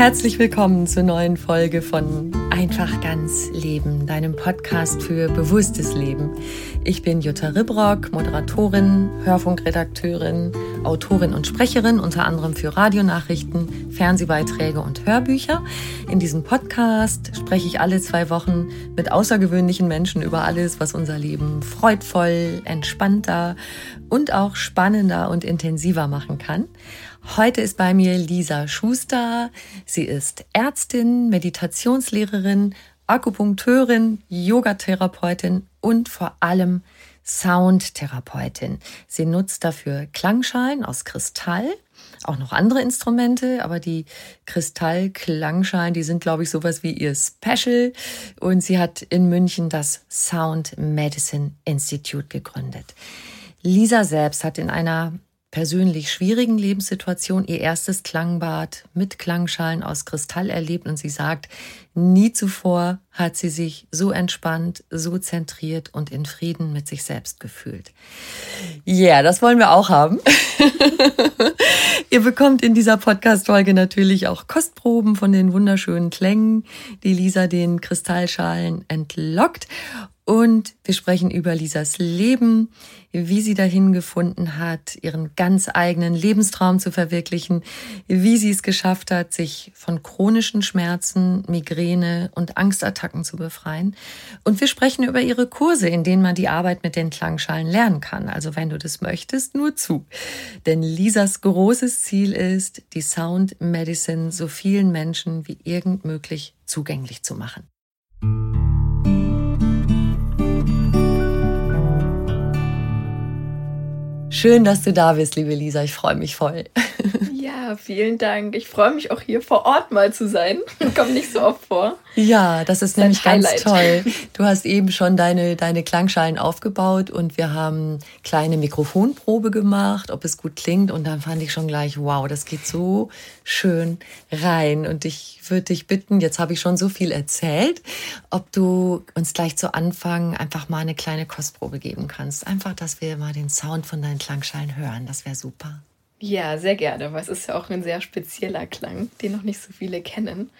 Herzlich willkommen zur neuen Folge von Einfach ganz Leben, deinem Podcast für bewusstes Leben. Ich bin Jutta Ribrock, Moderatorin, Hörfunkredakteurin, Autorin und Sprecherin, unter anderem für Radionachrichten, Fernsehbeiträge und Hörbücher. In diesem Podcast spreche ich alle zwei Wochen mit außergewöhnlichen Menschen über alles, was unser Leben freudvoll, entspannter und auch spannender und intensiver machen kann. Heute ist bei mir Lisa Schuster. Sie ist Ärztin, Meditationslehrerin, Akupunkteurin, Yogatherapeutin und vor allem Soundtherapeutin. Sie nutzt dafür Klangschalen aus Kristall, auch noch andere Instrumente, aber die Kristallklangschalen, die sind, glaube ich, sowas wie ihr Special. Und sie hat in München das Sound Medicine Institute gegründet. Lisa selbst hat in einer persönlich schwierigen Lebenssituation ihr erstes Klangbad mit Klangschalen aus Kristall erlebt und sie sagt, nie zuvor hat sie sich so entspannt, so zentriert und in Frieden mit sich selbst gefühlt. Ja, yeah, das wollen wir auch haben. ihr bekommt in dieser Podcast-Folge natürlich auch Kostproben von den wunderschönen Klängen, die Lisa den Kristallschalen entlockt. Und wir sprechen über Lisas Leben, wie sie dahin gefunden hat, ihren ganz eigenen Lebenstraum zu verwirklichen, wie sie es geschafft hat, sich von chronischen Schmerzen, Migräne und Angstattacken zu befreien. Und wir sprechen über ihre Kurse, in denen man die Arbeit mit den Klangschalen lernen kann. Also wenn du das möchtest, nur zu. Denn Lisas großes Ziel ist, die Sound Medicine so vielen Menschen wie irgend möglich zugänglich zu machen. Schön, dass du da bist, liebe Lisa. Ich freue mich voll. Ja, vielen Dank. Ich freue mich auch hier vor Ort mal zu sein. Kommt nicht so oft vor. Ja, das ist, das ist nämlich ganz toll. Du hast eben schon deine, deine Klangschalen aufgebaut und wir haben kleine Mikrofonprobe gemacht, ob es gut klingt. Und dann fand ich schon gleich, wow, das geht so schön rein. Und ich würde dich bitten, jetzt habe ich schon so viel erzählt, ob du uns gleich zu Anfang einfach mal eine kleine Kostprobe geben kannst. Einfach, dass wir mal den Sound von deinen Klangschalen hören. Das wäre super. Ja, sehr gerne, weil es ist ja auch ein sehr spezieller Klang, den noch nicht so viele kennen.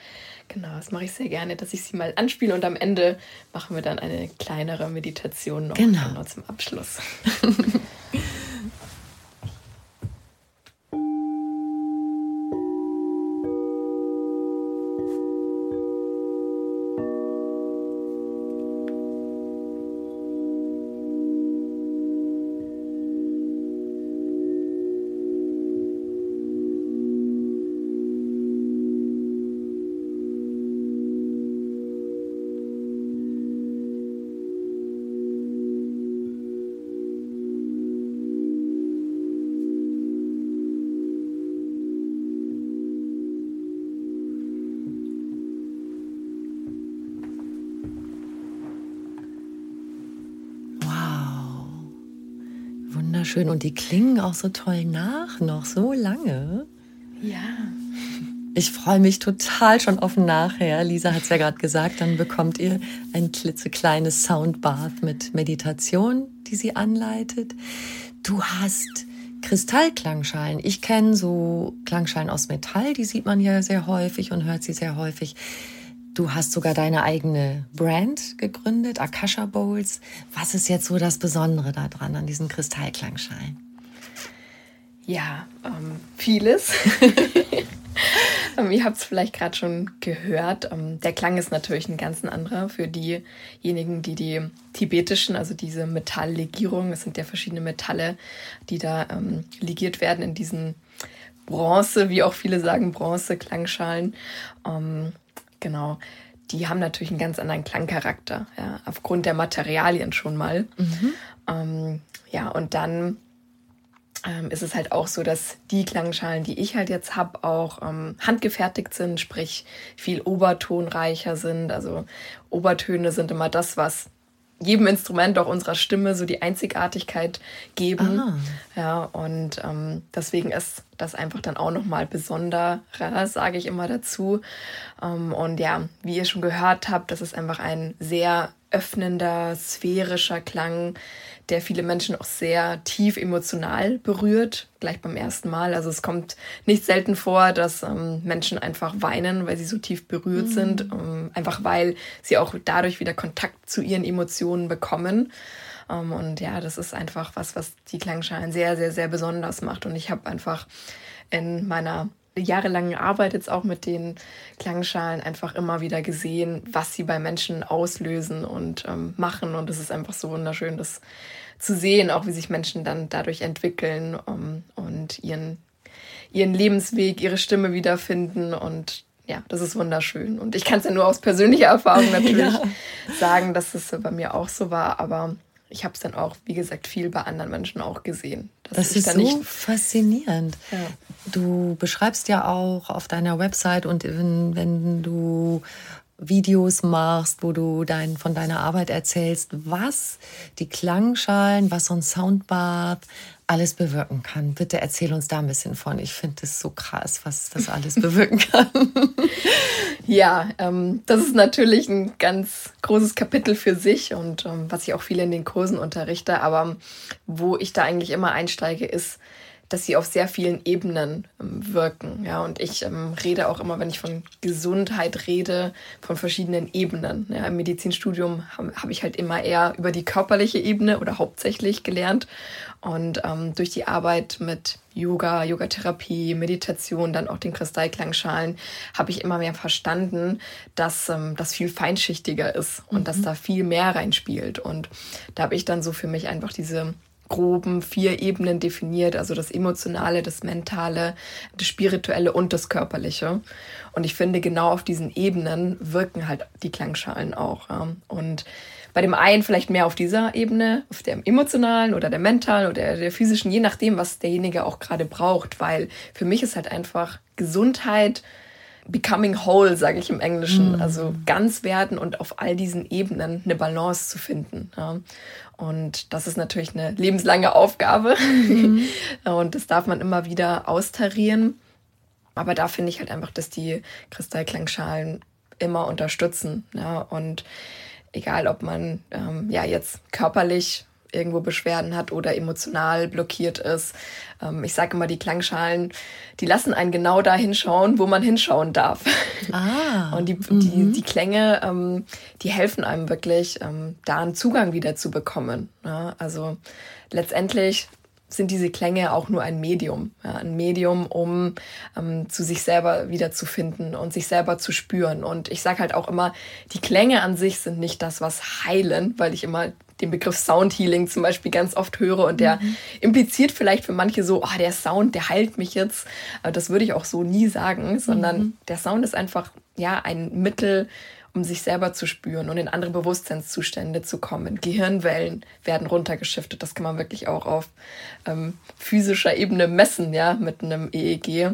Genau, das mache ich sehr gerne, dass ich sie mal anspiele und am Ende machen wir dann eine kleinere Meditation noch genau. genau zum Abschluss. wunderschön und die klingen auch so toll nach, noch so lange. Ja. Ich freue mich total schon auf nachher. Lisa hat es ja gerade gesagt, dann bekommt ihr ein klitzekleines Soundbath mit Meditation, die sie anleitet. Du hast Kristallklangschalen. Ich kenne so Klangschalen aus Metall, die sieht man ja sehr häufig und hört sie sehr häufig. Du hast sogar deine eigene Brand gegründet, Akasha Bowls. Was ist jetzt so das Besondere daran an diesen Kristallklangschalen? Ja, ähm, vieles. Ähm, ihr habt es vielleicht gerade schon gehört. Ähm, der Klang ist natürlich ein ganz anderer für diejenigen, die die tibetischen, also diese Metalllegierung, es sind ja verschiedene Metalle, die da ähm, legiert werden in diesen Bronze, wie auch viele sagen, Bronze-Klangschalen. Genau. Die haben natürlich einen ganz anderen Klangcharakter, ja, aufgrund der Materialien schon mal. Mhm. Ähm, ja, und dann ähm, ist es halt auch so, dass die Klangschalen, die ich halt jetzt habe, auch ähm, handgefertigt sind, sprich viel obertonreicher sind. Also Obertöne sind immer das, was jedem Instrument, auch unserer Stimme, so die Einzigartigkeit geben. Ah. Ja, und ähm, deswegen ist das einfach dann auch nochmal besonderer, sage ich immer dazu. Ähm, und ja, wie ihr schon gehört habt, das ist einfach ein sehr öffnender, sphärischer Klang, der viele Menschen auch sehr tief emotional berührt, gleich beim ersten Mal. Also es kommt nicht selten vor, dass ähm, Menschen einfach weinen, weil sie so tief berührt mhm. sind, ähm, einfach weil sie auch dadurch wieder Kontakt zu ihren Emotionen bekommen. Ähm, und ja, das ist einfach was, was die Klangschalen sehr, sehr, sehr besonders macht. Und ich habe einfach in meiner jahrelangen Arbeit jetzt auch mit den Klangschalen einfach immer wieder gesehen, was sie bei Menschen auslösen und ähm, machen. Und es ist einfach so wunderschön, das zu sehen, auch wie sich Menschen dann dadurch entwickeln um, und ihren, ihren Lebensweg, ihre Stimme wiederfinden. Und ja, das ist wunderschön. Und ich kann es ja nur aus persönlicher Erfahrung natürlich ja. sagen, dass es bei mir auch so war. Aber ich habe es dann auch, wie gesagt, viel bei anderen Menschen auch gesehen. Das ist so faszinierend. Ja. Du beschreibst ja auch auf deiner Website und wenn, wenn du Videos machst, wo du dein, von deiner Arbeit erzählst, was die Klangschalen, was so ein Soundbath alles bewirken kann. Bitte erzähl uns da ein bisschen von. Ich finde es so krass, was das alles bewirken kann. ja, ähm, das ist natürlich ein ganz großes Kapitel für sich und ähm, was ich auch viel in den Kursen unterrichte. Aber wo ich da eigentlich immer einsteige, ist, dass sie auf sehr vielen Ebenen ähm, wirken. Ja, und ich ähm, rede auch immer, wenn ich von Gesundheit rede, von verschiedenen Ebenen. Ja, Im Medizinstudium habe hab ich halt immer eher über die körperliche Ebene oder hauptsächlich gelernt. Und ähm, durch die Arbeit mit Yoga, Yogatherapie, Meditation, dann auch den Kristallklangschalen, habe ich immer mehr verstanden, dass ähm, das viel feinschichtiger ist und mhm. dass da viel mehr reinspielt. Und da habe ich dann so für mich einfach diese groben vier Ebenen definiert, also das Emotionale, das Mentale, das Spirituelle und das Körperliche. Und ich finde, genau auf diesen Ebenen wirken halt die Klangschalen auch. Ja. Und bei dem einen vielleicht mehr auf dieser Ebene, auf der emotionalen oder der mentalen oder der physischen, je nachdem, was derjenige auch gerade braucht, weil für mich ist halt einfach Gesundheit, becoming whole, sage ich im Englischen. Mhm. Also ganz werden und auf all diesen Ebenen eine Balance zu finden. Ja. Und das ist natürlich eine lebenslange Aufgabe. Mhm. und das darf man immer wieder austarieren. Aber da finde ich halt einfach, dass die Kristallklangschalen immer unterstützen. Ja. Und egal, ob man ähm, ja jetzt körperlich irgendwo Beschwerden hat oder emotional blockiert ist. Ähm, ich sage immer, die Klangschalen, die lassen einen genau da hinschauen, wo man hinschauen darf. Ah, und die, mhm. die, die Klänge, ähm, die helfen einem wirklich, ähm, da einen Zugang wieder zu bekommen. Ja, also letztendlich sind diese Klänge auch nur ein Medium. Ja, ein Medium, um ähm, zu sich selber wiederzufinden und sich selber zu spüren. Und ich sage halt auch immer, die Klänge an sich sind nicht das, was heilen, weil ich immer den Begriff Sound Healing zum Beispiel ganz oft höre und der mhm. impliziert vielleicht für manche so, oh, der Sound, der heilt mich jetzt. Aber das würde ich auch so nie sagen, sondern mhm. der Sound ist einfach ja ein Mittel, um sich selber zu spüren und in andere Bewusstseinszustände zu kommen. Gehirnwellen werden runtergeschiftet. Das kann man wirklich auch auf ähm, physischer Ebene messen, ja, mit einem EEG.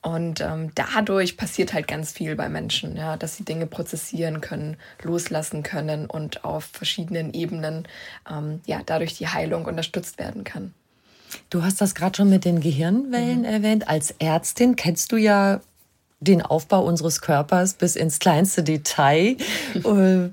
Und ähm, dadurch passiert halt ganz viel bei Menschen, ja, dass sie Dinge prozessieren können, loslassen können und auf verschiedenen Ebenen ähm, ja dadurch die Heilung unterstützt werden kann. Du hast das gerade schon mit den Gehirnwellen mhm. erwähnt. Als Ärztin kennst du ja den Aufbau unseres Körpers bis ins kleinste Detail. Äh,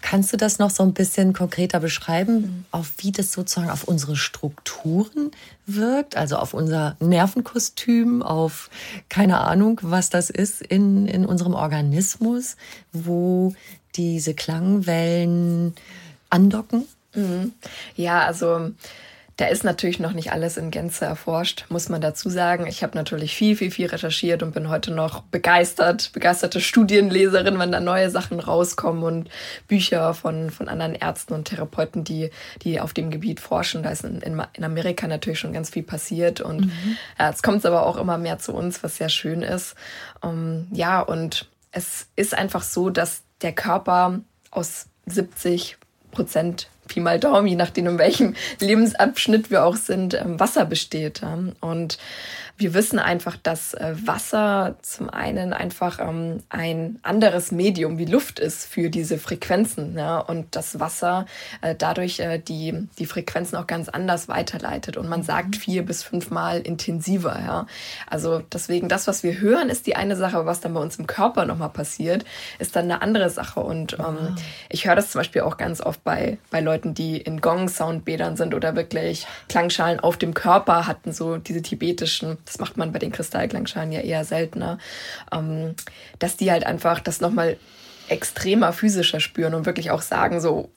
kannst du das noch so ein bisschen konkreter beschreiben, auf wie das sozusagen auf unsere Strukturen wirkt, also auf unser Nervenkostüm, auf keine Ahnung, was das ist in, in unserem Organismus, wo diese Klangwellen andocken? Mhm. Ja, also da ist natürlich noch nicht alles in Gänze erforscht, muss man dazu sagen. Ich habe natürlich viel, viel, viel recherchiert und bin heute noch begeistert, begeisterte Studienleserin, wenn da neue Sachen rauskommen und Bücher von, von anderen Ärzten und Therapeuten, die, die auf dem Gebiet forschen. Da ist in, in, Amerika natürlich schon ganz viel passiert und mhm. ja, jetzt kommt es aber auch immer mehr zu uns, was sehr schön ist. Ähm, ja, und es ist einfach so, dass der Körper aus 70 Prozent Pi mal Daumen, je nachdem, in welchem Lebensabschnitt wir auch sind, ähm, Wasser besteht. Und wir wissen einfach, dass äh, Wasser zum einen einfach ähm, ein anderes Medium wie Luft ist für diese Frequenzen. Ja? Und das Wasser äh, dadurch äh, die, die Frequenzen auch ganz anders weiterleitet. Und man mhm. sagt vier bis fünfmal intensiver. Ja? Also deswegen, das, was wir hören, ist die eine Sache, aber was dann bei uns im Körper nochmal passiert, ist dann eine andere Sache. Und ähm, wow. ich höre das zum Beispiel auch ganz oft bei, bei Leuten, die in Gong-Soundbädern sind oder wirklich Klangschalen auf dem Körper hatten, so diese tibetischen das macht man bei den Kristallklangschalen ja eher seltener, ähm, dass die halt einfach das nochmal extremer physischer spüren und wirklich auch sagen, so,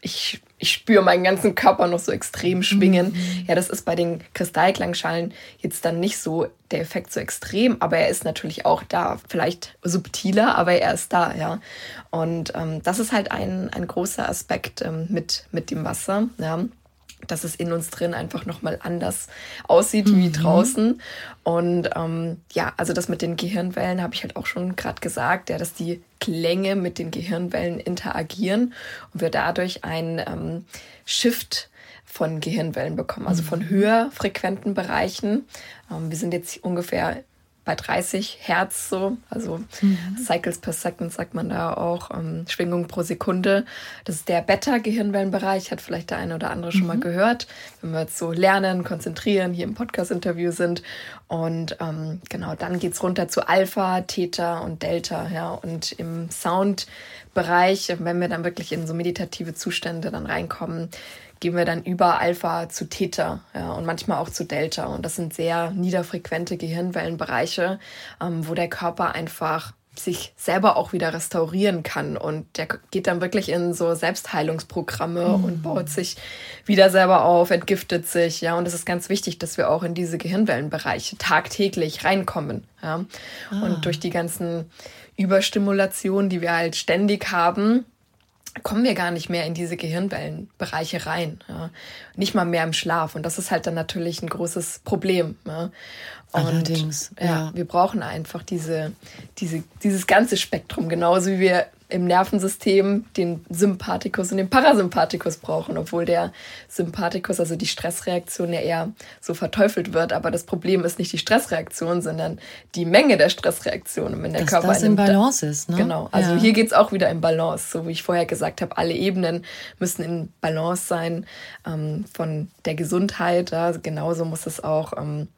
ich, ich spüre meinen ganzen Körper noch so extrem schwingen. Mhm. Ja, das ist bei den Kristallklangschalen jetzt dann nicht so der Effekt so extrem, aber er ist natürlich auch da. Vielleicht subtiler, aber er ist da, ja. Und ähm, das ist halt ein, ein großer Aspekt ähm, mit, mit dem Wasser, ja dass es in uns drin einfach nochmal anders aussieht mhm. wie draußen. Und ähm, ja, also das mit den Gehirnwellen habe ich halt auch schon gerade gesagt, ja, dass die Klänge mit den Gehirnwellen interagieren und wir dadurch einen ähm, Shift von Gehirnwellen bekommen, also von mhm. höher frequenten Bereichen. Ähm, wir sind jetzt ungefähr bei 30 Hertz so, also mhm. Cycles per Second sagt man da auch, ähm, Schwingung pro Sekunde. Das ist der Beta-Gehirnwellenbereich, hat vielleicht der eine oder andere schon mhm. mal gehört, wenn wir jetzt so lernen, konzentrieren, hier im Podcast-Interview sind. Und ähm, genau, dann geht es runter zu Alpha, Theta und Delta, ja, und im Sound-Bereich, wenn wir dann wirklich in so meditative Zustände dann reinkommen, gehen wir dann über Alpha zu Theta ja, und manchmal auch zu Delta. Und das sind sehr niederfrequente Gehirnwellenbereiche, ähm, wo der Körper einfach sich selber auch wieder restaurieren kann. Und der geht dann wirklich in so Selbstheilungsprogramme mhm. und baut sich wieder selber auf, entgiftet sich. Ja, und es ist ganz wichtig, dass wir auch in diese Gehirnwellenbereiche tagtäglich reinkommen. Ja. Ah. Und durch die ganzen Überstimulationen, die wir halt ständig haben, kommen wir gar nicht mehr in diese Gehirnwellenbereiche rein. Ja. Nicht mal mehr im Schlaf. Und das ist halt dann natürlich ein großes Problem. Ja. Und Allerdings, ja. ja. wir brauchen einfach diese, diese, dieses ganze Spektrum, genauso wie wir im Nervensystem den Sympathikus und den Parasympathikus brauchen, obwohl der Sympathikus, also die Stressreaktion, ja eher so verteufelt wird. Aber das Problem ist nicht die Stressreaktion, sondern die Menge der Stressreaktion. Und wenn der Dass Körper das in Balance ist, ne? Genau. Also ja. hier geht es auch wieder in Balance. So wie ich vorher gesagt habe, alle Ebenen müssen in Balance sein ähm, von der Gesundheit. Ja, genauso muss es auch ähm,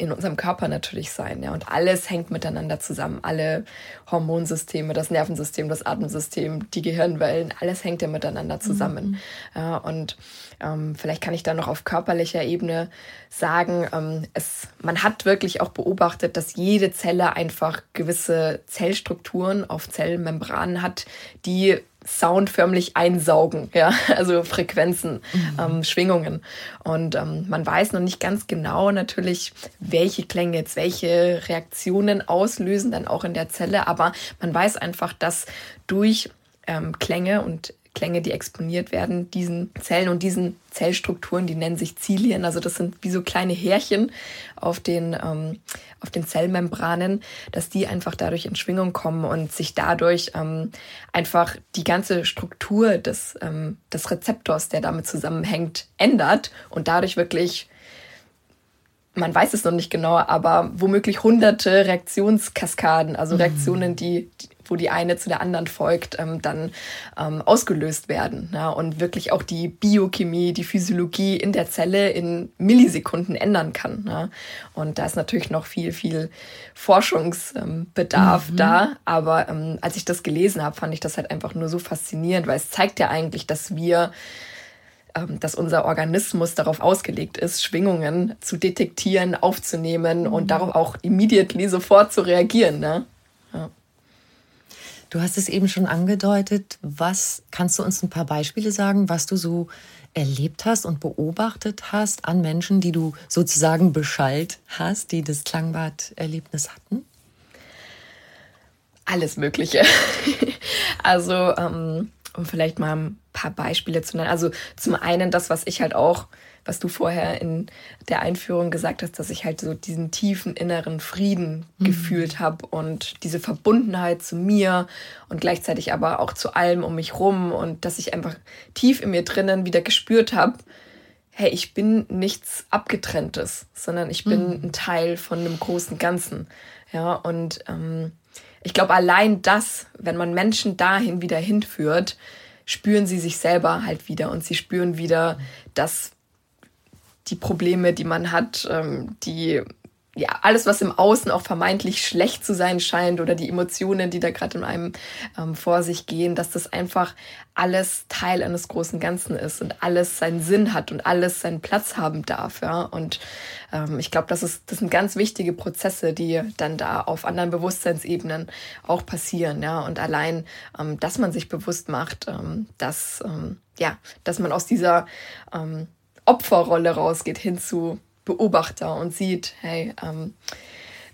in unserem Körper natürlich sein. Ja? Und alles hängt miteinander zusammen. Alle Hormonsysteme, das Nervensystem, das Atemsystem, die Gehirnwellen, alles hängt ja miteinander zusammen. Mhm. Ja, und ähm, vielleicht kann ich da noch auf körperlicher Ebene sagen, ähm, es, man hat wirklich auch beobachtet, dass jede Zelle einfach gewisse Zellstrukturen auf Zellmembranen hat, die Sound förmlich einsaugen, ja, also Frequenzen, mhm. ähm, Schwingungen. Und ähm, man weiß noch nicht ganz genau natürlich, welche Klänge jetzt welche Reaktionen auslösen, dann auch in der Zelle, aber man weiß einfach, dass durch ähm, Klänge und Klänge, die exponiert werden, diesen Zellen und diesen Zellstrukturen, die nennen sich Zilien, also das sind wie so kleine Härchen auf den, ähm, auf den Zellmembranen, dass die einfach dadurch in Schwingung kommen und sich dadurch ähm, einfach die ganze Struktur des, ähm, des Rezeptors, der damit zusammenhängt, ändert und dadurch wirklich man weiß es noch nicht genau, aber womöglich hunderte Reaktionskaskaden, also mhm. Reaktionen, die, wo die eine zu der anderen folgt, ähm, dann ähm, ausgelöst werden. Ja, und wirklich auch die Biochemie, die Physiologie in der Zelle in Millisekunden ändern kann. Ja. Und da ist natürlich noch viel, viel Forschungsbedarf mhm. da. Aber ähm, als ich das gelesen habe, fand ich das halt einfach nur so faszinierend, weil es zeigt ja eigentlich, dass wir ähm, dass unser Organismus darauf ausgelegt ist, Schwingungen zu detektieren, aufzunehmen mhm. und darauf auch immediately sofort zu reagieren. Ne? Ja. Du hast es eben schon angedeutet. Was kannst du uns ein paar Beispiele sagen, was du so erlebt hast und beobachtet hast an Menschen, die du sozusagen beschallt hast, die das Klangbad-Erlebnis hatten? Alles Mögliche. also ähm, um vielleicht mal ein paar Beispiele zu nennen. Also zum einen das, was ich halt auch, was du vorher in der Einführung gesagt hast, dass ich halt so diesen tiefen inneren Frieden mhm. gefühlt habe und diese Verbundenheit zu mir und gleichzeitig aber auch zu allem um mich rum und dass ich einfach tief in mir drinnen wieder gespürt habe, hey, ich bin nichts Abgetrenntes, sondern ich bin mhm. ein Teil von einem großen Ganzen. Ja, und ähm, ich glaube, allein das, wenn man Menschen dahin wieder hinführt, spüren sie sich selber halt wieder und sie spüren wieder, dass die Probleme, die man hat, ähm, die ja, alles, was im Außen auch vermeintlich schlecht zu sein scheint oder die Emotionen, die da gerade in einem ähm, vor sich gehen, dass das einfach alles Teil eines großen Ganzen ist und alles seinen Sinn hat und alles seinen Platz haben darf. Ja? Und ähm, ich glaube, das, das sind ganz wichtige Prozesse, die dann da auf anderen Bewusstseinsebenen auch passieren. Ja? Und allein, ähm, dass man sich bewusst macht, ähm, dass, ähm, ja, dass man aus dieser ähm, Opferrolle rausgeht hin zu Beobachter und sieht, hey, ähm,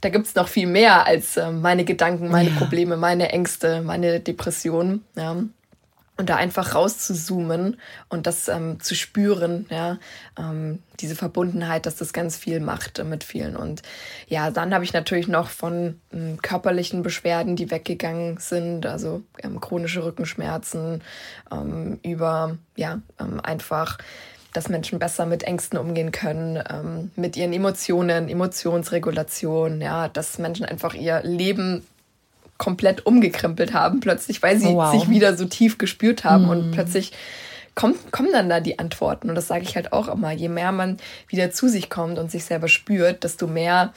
da gibt es noch viel mehr als äh, meine Gedanken, meine ja. Probleme, meine Ängste, meine Depressionen. Ja. Und da einfach rauszuzoomen und das ähm, zu spüren, ja, ähm, diese Verbundenheit, dass das ganz viel macht äh, mit vielen. Und ja, dann habe ich natürlich noch von ähm, körperlichen Beschwerden, die weggegangen sind, also ähm, chronische Rückenschmerzen, ähm, über ja, ähm, einfach dass Menschen besser mit Ängsten umgehen können, ähm, mit ihren Emotionen, Emotionsregulation, ja, dass Menschen einfach ihr Leben komplett umgekrempelt haben, plötzlich, weil sie oh, wow. sich wieder so tief gespürt haben mm. und plötzlich kommt, kommen dann da die Antworten. Und das sage ich halt auch immer. Je mehr man wieder zu sich kommt und sich selber spürt, desto mehr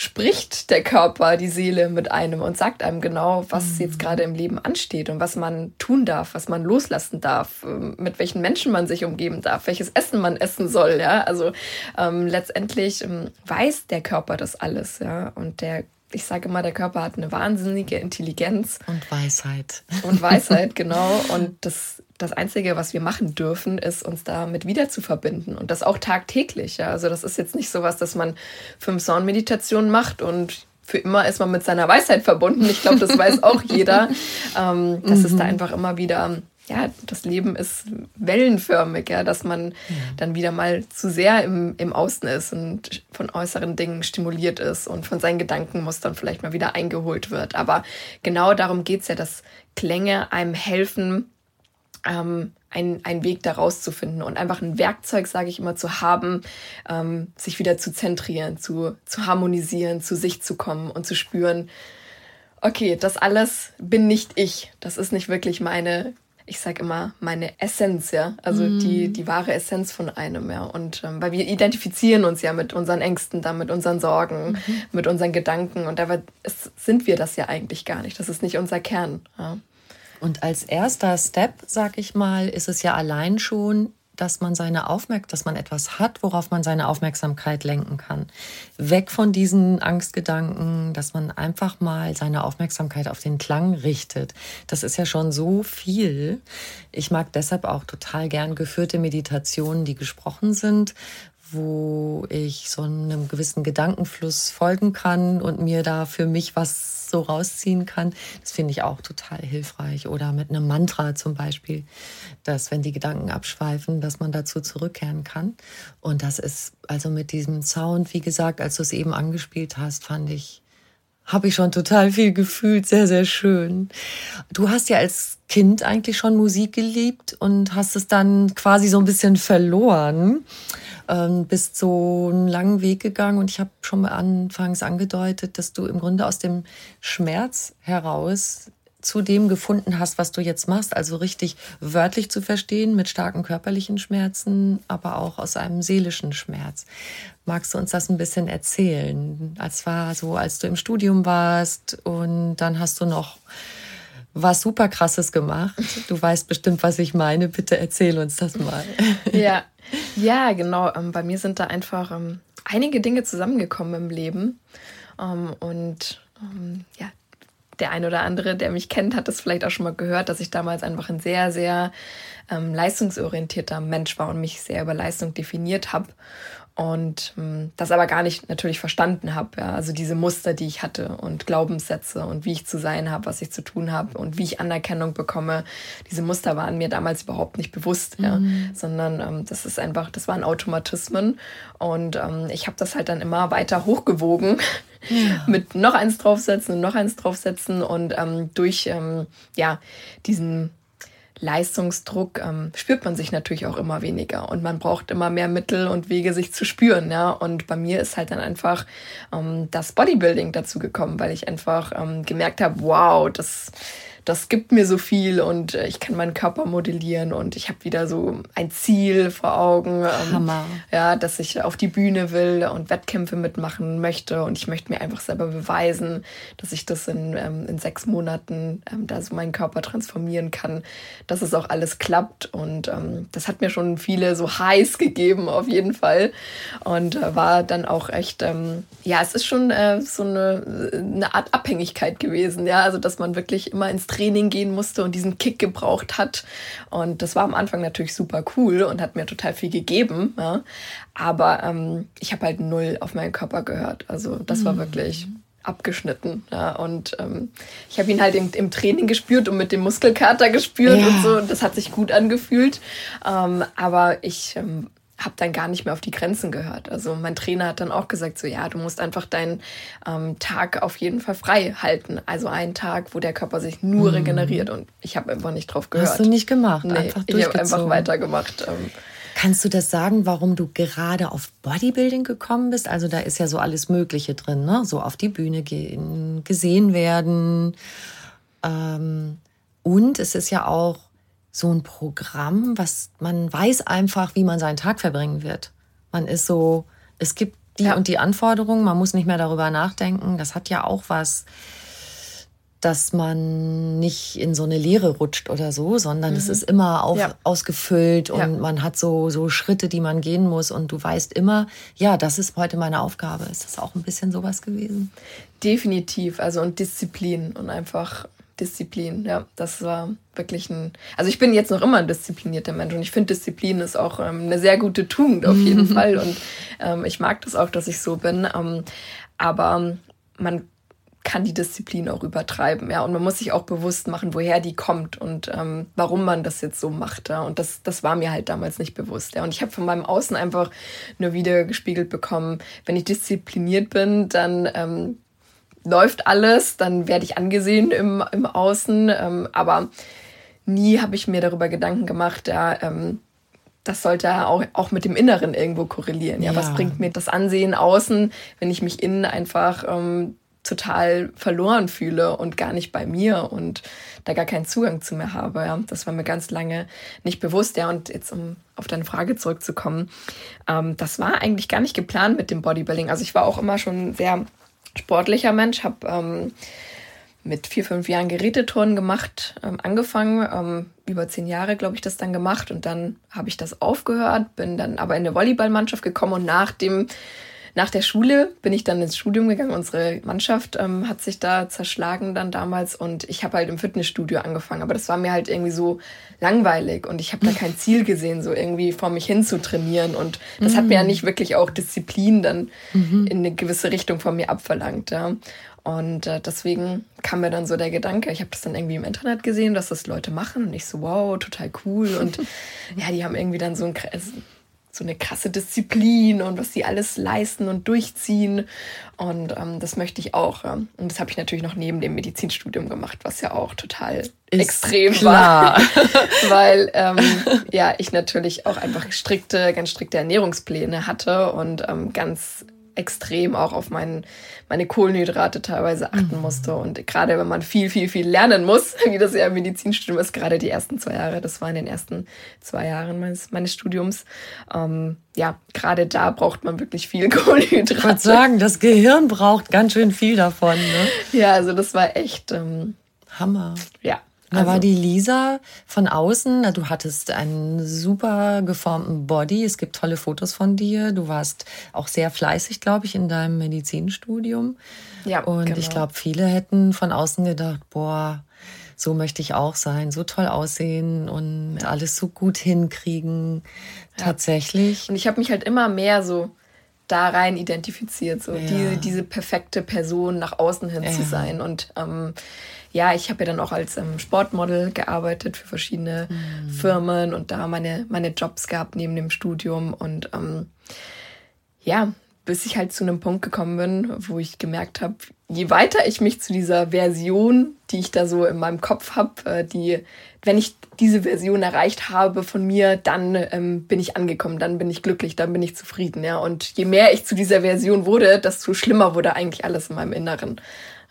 spricht der Körper, die Seele mit einem und sagt einem genau, was mhm. jetzt gerade im Leben ansteht und was man tun darf, was man loslassen darf, ähm, mit welchen Menschen man sich umgeben darf, welches Essen man essen soll. Ja, also ähm, letztendlich ähm, weiß der Körper das alles. Ja, und der ich sage immer, der Körper hat eine wahnsinnige Intelligenz. Und Weisheit. Und Weisheit, genau. Und das, das Einzige, was wir machen dürfen, ist, uns damit wieder zu verbinden. Und das auch tagtäglich. Ja? Also das ist jetzt nicht so was, dass man fünf Soundmeditationen macht und für immer ist man mit seiner Weisheit verbunden. Ich glaube, das weiß auch jeder, ähm, dass mhm. es da einfach immer wieder ja, das Leben ist wellenförmig, ja, dass man ja. dann wieder mal zu sehr im, im Außen ist und von äußeren Dingen stimuliert ist und von seinen Gedankenmustern vielleicht mal wieder eingeholt wird. Aber genau darum geht es ja, dass Klänge einem helfen, ähm, einen, einen Weg da rauszufinden und einfach ein Werkzeug, sage ich immer, zu haben, ähm, sich wieder zu zentrieren, zu, zu harmonisieren, zu sich zu kommen und zu spüren, okay, das alles bin nicht ich. Das ist nicht wirklich meine ich sage immer, meine Essenz, ja. Also mm. die, die wahre Essenz von einem, ja. Und ähm, weil wir identifizieren uns ja mit unseren Ängsten, dann mit unseren Sorgen, mhm. mit unseren Gedanken. Und dabei ist, sind wir das ja eigentlich gar nicht. Das ist nicht unser Kern. Ja. Und als erster Step, sag ich mal, ist es ja allein schon dass man seine Aufmerksamkeit, dass man etwas hat, worauf man seine Aufmerksamkeit lenken kann. Weg von diesen Angstgedanken, dass man einfach mal seine Aufmerksamkeit auf den Klang richtet. Das ist ja schon so viel. Ich mag deshalb auch total gern geführte Meditationen, die gesprochen sind, wo ich so einem gewissen Gedankenfluss folgen kann und mir da für mich was so rausziehen kann. Das finde ich auch total hilfreich. Oder mit einem Mantra zum Beispiel, dass wenn die Gedanken abschweifen, dass man dazu zurückkehren kann. Und das ist also mit diesem Sound, wie gesagt, als du es eben angespielt hast, fand ich, habe ich schon total viel gefühlt, sehr, sehr schön. Du hast ja als Kind eigentlich schon Musik geliebt und hast es dann quasi so ein bisschen verloren ähm, bist so einen langen Weg gegangen und ich habe schon mal anfangs angedeutet, dass du im Grunde aus dem Schmerz heraus zu dem gefunden hast, was du jetzt machst, also richtig wörtlich zu verstehen, mit starken körperlichen Schmerzen, aber auch aus einem seelischen Schmerz. Magst du uns das ein bisschen erzählen? Als war so, als du im Studium warst und dann hast du noch was super krasses gemacht. Du weißt bestimmt, was ich meine. Bitte erzähl uns das mal. Ja, ja, genau. Ähm, bei mir sind da einfach ähm, einige Dinge zusammengekommen im Leben. Ähm, und ja, der ein oder andere, der mich kennt, hat das vielleicht auch schon mal gehört, dass ich damals einfach ein sehr, sehr leistungsorientierter Mensch war und mich sehr über Leistung definiert habe und ähm, das aber gar nicht natürlich verstanden habe. Ja? Also diese Muster, die ich hatte und Glaubenssätze und wie ich zu sein habe, was ich zu tun habe und wie ich Anerkennung bekomme, diese Muster waren mir damals überhaupt nicht bewusst, mhm. ja? sondern ähm, das ist einfach, das waren Automatismen und ähm, ich habe das halt dann immer weiter hochgewogen ja. mit noch eins draufsetzen und noch eins draufsetzen und ähm, durch ähm, ja diesen Leistungsdruck ähm, spürt man sich natürlich auch immer weniger und man braucht immer mehr Mittel und Wege, sich zu spüren. Ja? Und bei mir ist halt dann einfach ähm, das Bodybuilding dazu gekommen, weil ich einfach ähm, gemerkt habe, wow, das das gibt mir so viel und äh, ich kann meinen Körper modellieren und ich habe wieder so ein Ziel vor Augen. Ähm, Hammer. Ja, dass ich auf die Bühne will und Wettkämpfe mitmachen möchte und ich möchte mir einfach selber beweisen, dass ich das in, ähm, in sechs Monaten ähm, da so meinen Körper transformieren kann, dass es auch alles klappt und das hat mir schon viele so Highs gegeben auf jeden Fall und äh, war dann auch echt, ja, es ist schon äh, so eine, eine Art Abhängigkeit gewesen, ja, also dass man wirklich immer ins Training gehen musste und diesen Kick gebraucht hat. Und das war am Anfang natürlich super cool und hat mir total viel gegeben. Ja. Aber ähm, ich habe halt null auf meinen Körper gehört. Also das war mhm. wirklich abgeschnitten. Ja. Und ähm, ich habe ihn halt im, im, Training gespürt und mit dem Muskelkater gespürt ja. und so. Und das hat sich gut angefühlt. Ähm, aber ich ähm, habe dann gar nicht mehr auf die Grenzen gehört. Also mein Trainer hat dann auch gesagt, so ja, du musst einfach deinen ähm, Tag auf jeden Fall frei halten. Also einen Tag, wo der Körper sich nur mhm. regeneriert. Und ich habe einfach nicht drauf gehört. Hast du nicht gemacht? Nee, einfach ich habe einfach weitergemacht. Ähm. Kannst du das sagen, warum du gerade auf Bodybuilding gekommen bist? Also da ist ja so alles Mögliche drin, ne? So auf die Bühne gehen, gesehen werden. Ähm, und es ist ja auch so ein Programm, was man weiß einfach, wie man seinen Tag verbringen wird. Man ist so, es gibt die ja. und die Anforderungen, man muss nicht mehr darüber nachdenken. Das hat ja auch was, dass man nicht in so eine Leere rutscht oder so, sondern mhm. es ist immer auf, ja. ausgefüllt und ja. man hat so, so Schritte, die man gehen muss und du weißt immer, ja, das ist heute meine Aufgabe. Ist das auch ein bisschen sowas gewesen? Definitiv, also und Disziplin und einfach Disziplin, ja, das war wirklich ein. Also ich bin jetzt noch immer ein disziplinierter Mensch und ich finde Disziplin ist auch ähm, eine sehr gute Tugend auf jeden Fall und ähm, ich mag das auch, dass ich so bin. Ähm, aber man kann die Disziplin auch übertreiben, ja, und man muss sich auch bewusst machen, woher die kommt und ähm, warum man das jetzt so macht, ja, und das, das war mir halt damals nicht bewusst, ja, und ich habe von meinem Außen einfach nur wieder gespiegelt bekommen, wenn ich diszipliniert bin, dann ähm, läuft alles, dann werde ich angesehen im, im Außen. Ähm, aber nie habe ich mir darüber Gedanken gemacht, ja, ähm, das sollte auch, auch mit dem Inneren irgendwo korrelieren. Ja, ja, was bringt mir das Ansehen außen, wenn ich mich innen einfach ähm, total verloren fühle und gar nicht bei mir und da gar keinen Zugang zu mir habe. Ja, das war mir ganz lange nicht bewusst. Ja, und jetzt um auf deine Frage zurückzukommen, ähm, das war eigentlich gar nicht geplant mit dem Bodybuilding. Also ich war auch immer schon sehr sportlicher Mensch, habe ähm, mit vier, fünf Jahren Geräteturnen gemacht, ähm, angefangen, ähm, über zehn Jahre, glaube ich, das dann gemacht und dann habe ich das aufgehört, bin dann aber in eine Volleyballmannschaft gekommen und nach dem nach der Schule bin ich dann ins Studium gegangen. Unsere Mannschaft ähm, hat sich da zerschlagen dann damals und ich habe halt im Fitnessstudio angefangen. Aber das war mir halt irgendwie so langweilig und ich habe da kein Ziel gesehen, so irgendwie vor mich hin zu trainieren. Und das hat mir ja mhm. nicht wirklich auch Disziplin dann mhm. in eine gewisse Richtung von mir abverlangt. Ja. Und äh, deswegen kam mir dann so der Gedanke, ich habe das dann irgendwie im Internet gesehen, dass das Leute machen und ich so, wow, total cool. Und ja, die haben irgendwie dann so ein so eine krasse Disziplin und was sie alles leisten und durchziehen. Und ähm, das möchte ich auch. Ähm, und das habe ich natürlich noch neben dem Medizinstudium gemacht, was ja auch total Ist extrem klar. war. Weil ähm, ja, ich natürlich auch einfach strikte, ganz strikte Ernährungspläne hatte und ähm, ganz extrem auch auf mein, meine Kohlenhydrate teilweise achten mhm. musste. Und gerade wenn man viel, viel, viel lernen muss, wie das ja im Medizinstudium ist, gerade die ersten zwei Jahre, das war in den ersten zwei Jahren meines, meines Studiums, ähm, ja, gerade da braucht man wirklich viel Kohlenhydrate. Ich würde sagen, das Gehirn braucht ganz schön viel davon. Ne? Ja, also das war echt ähm, Hammer. Ja, da also. war die Lisa von außen. Na, du hattest einen super geformten Body. Es gibt tolle Fotos von dir. Du warst auch sehr fleißig, glaube ich, in deinem Medizinstudium. Ja. Und genau. ich glaube, viele hätten von außen gedacht, boah, so möchte ich auch sein, so toll aussehen und ja. alles so gut hinkriegen. Ja. Tatsächlich. Und ich habe mich halt immer mehr so da rein identifiziert, so ja. diese, diese perfekte Person nach außen hin zu sein. Und ähm, ja, ich habe ja dann auch als ähm, Sportmodel gearbeitet für verschiedene mhm. Firmen und da meine, meine Jobs gehabt neben dem Studium. Und ähm, ja, bis ich halt zu einem Punkt gekommen bin, wo ich gemerkt habe, je weiter ich mich zu dieser Version, die ich da so in meinem Kopf habe, äh, die, wenn ich diese Version erreicht habe von mir, dann ähm, bin ich angekommen, dann bin ich glücklich, dann bin ich zufrieden, ja. Und je mehr ich zu dieser Version wurde, desto schlimmer wurde eigentlich alles in meinem Inneren.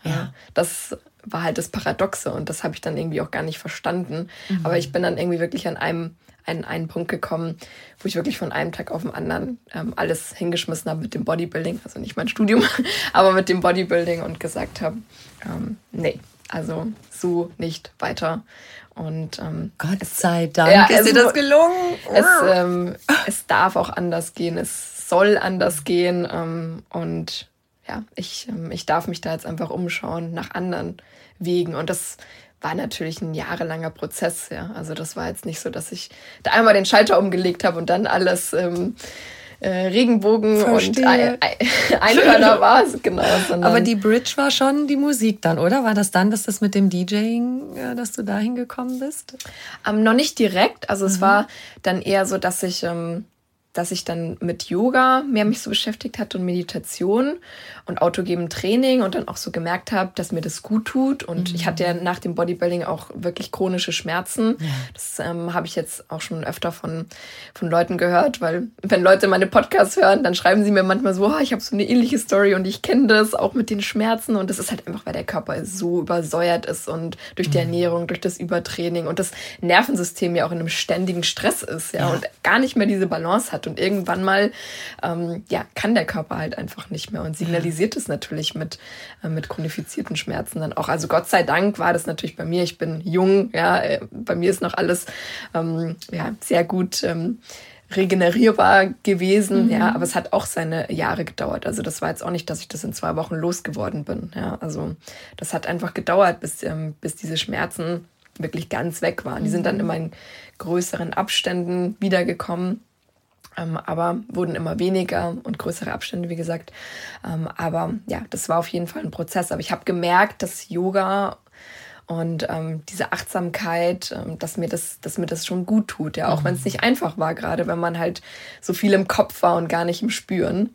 Ja. Das war halt das Paradoxe und das habe ich dann irgendwie auch gar nicht verstanden. Mhm. Aber ich bin dann irgendwie wirklich an einem an einen Punkt gekommen, wo ich wirklich von einem Tag auf den anderen ähm, alles hingeschmissen habe mit dem Bodybuilding, also nicht mein Studium, aber mit dem Bodybuilding und gesagt habe, ähm, nee, also so nicht weiter. Und ähm, Gott sei Dank ja, ist dir das gelungen. Es, ähm, es darf auch anders gehen, es soll anders gehen ähm, und ja, ich, ähm, ich darf mich da jetzt einfach umschauen nach anderen Wegen. Und das war natürlich ein jahrelanger Prozess, ja. Also das war jetzt nicht so, dass ich da einmal den Schalter umgelegt habe und dann alles ähm, äh, Regenbogen Verstehe. und Ein Einhörner war, genau. Aber die Bridge war schon die Musik dann, oder? War das dann, dass das mit dem DJing, ja, dass du da hingekommen bist? Ähm, noch nicht direkt. Also mhm. es war dann eher so, dass ich ähm, dass ich dann mit Yoga mehr mich so beschäftigt hatte und Meditation und autogenem Training und dann auch so gemerkt habe, dass mir das gut tut. Und mhm. ich hatte ja nach dem Bodybuilding auch wirklich chronische Schmerzen. Ja. Das ähm, habe ich jetzt auch schon öfter von, von Leuten gehört, weil wenn Leute meine Podcasts hören, dann schreiben sie mir manchmal so, oh, ich habe so eine ähnliche Story und ich kenne das auch mit den Schmerzen. Und das ist halt einfach, weil der Körper so übersäuert ist und durch die mhm. Ernährung, durch das Übertraining und das Nervensystem ja auch in einem ständigen Stress ist, ja, ja. und gar nicht mehr diese Balance hat und irgendwann mal, ähm, ja, kann der Körper halt einfach nicht mehr und signalisiert es natürlich mit, äh, mit chronifizierten Schmerzen dann auch. Also Gott sei Dank war das natürlich bei mir. Ich bin jung, ja, äh, bei mir ist noch alles ähm, ja, sehr gut. Ähm, regenerierbar gewesen, mhm. ja, aber es hat auch seine Jahre gedauert. Also das war jetzt auch nicht, dass ich das in zwei Wochen losgeworden bin. Ja, also das hat einfach gedauert, bis, ähm, bis diese Schmerzen wirklich ganz weg waren. Die sind dann mhm. immer in größeren Abständen wiedergekommen. Ähm, aber wurden immer weniger und größere Abstände, wie gesagt. Ähm, aber ja, das war auf jeden Fall ein Prozess. Aber ich habe gemerkt, dass Yoga und ähm, diese Achtsamkeit, ähm, dass mir das, dass mir das schon gut tut, ja, auch mhm. wenn es nicht einfach war, gerade wenn man halt so viel im Kopf war und gar nicht im Spüren.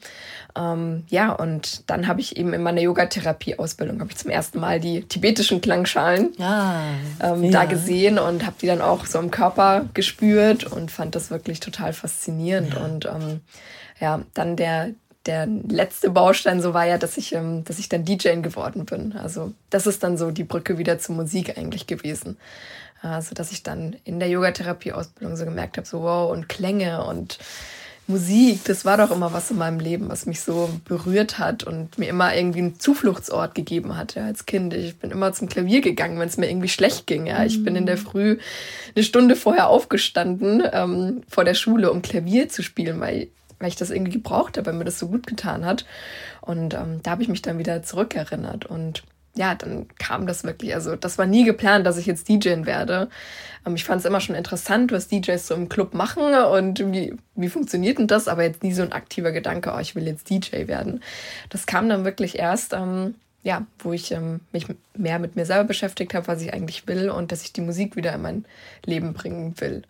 Ähm, ja, und dann habe ich eben in meiner Yogatherapie-Ausbildung habe ich zum ersten Mal die tibetischen Klangschalen ah, ähm, ja. da gesehen und habe die dann auch so im Körper gespürt und fand das wirklich total faszinierend. Ja. Und ähm, ja, dann der, der letzte Baustein so war ja, dass ich, ähm, dass ich dann DJ geworden bin. Also das ist dann so die Brücke wieder zur Musik eigentlich gewesen. Also dass ich dann in der Yogatherapie-Ausbildung so gemerkt habe, so wow, und Klänge und Musik, das war doch immer was in meinem Leben, was mich so berührt hat und mir immer irgendwie einen Zufluchtsort gegeben hat, ja, als Kind. Ich bin immer zum Klavier gegangen, wenn es mir irgendwie schlecht ging, ja. Ich bin in der Früh eine Stunde vorher aufgestanden ähm, vor der Schule, um Klavier zu spielen, weil weil ich das irgendwie gebraucht habe, weil mir das so gut getan hat. Und ähm, da habe ich mich dann wieder zurückerinnert. Und ja, dann kam das wirklich. Also, das war nie geplant, dass ich jetzt DJen werde. Ähm, ich fand es immer schon interessant, was DJs so im Club machen und wie, wie funktioniert denn das, aber jetzt nie so ein aktiver Gedanke, oh, ich will jetzt DJ werden. Das kam dann wirklich erst, ähm, ja, wo ich ähm, mich mehr mit mir selber beschäftigt habe, was ich eigentlich will und dass ich die Musik wieder in mein Leben bringen will.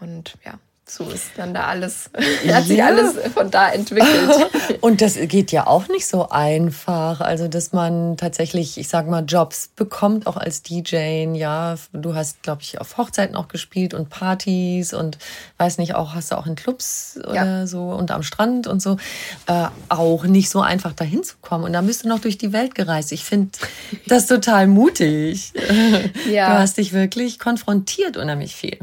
Und ja, so ist dann da alles, hat sich alles von da entwickelt. Und das geht ja auch nicht so einfach. Also, dass man tatsächlich, ich sag mal, Jobs bekommt, auch als DJ. Ja, du hast, glaube ich, auf Hochzeiten auch gespielt und Partys und weiß nicht, auch hast du auch in Clubs oder ja. so und am Strand und so. Äh, auch nicht so einfach dahin zu kommen. Und dann bist du noch durch die Welt gereist. Ich finde das total mutig. Ja. Du hast dich wirklich konfrontiert unheimlich viel.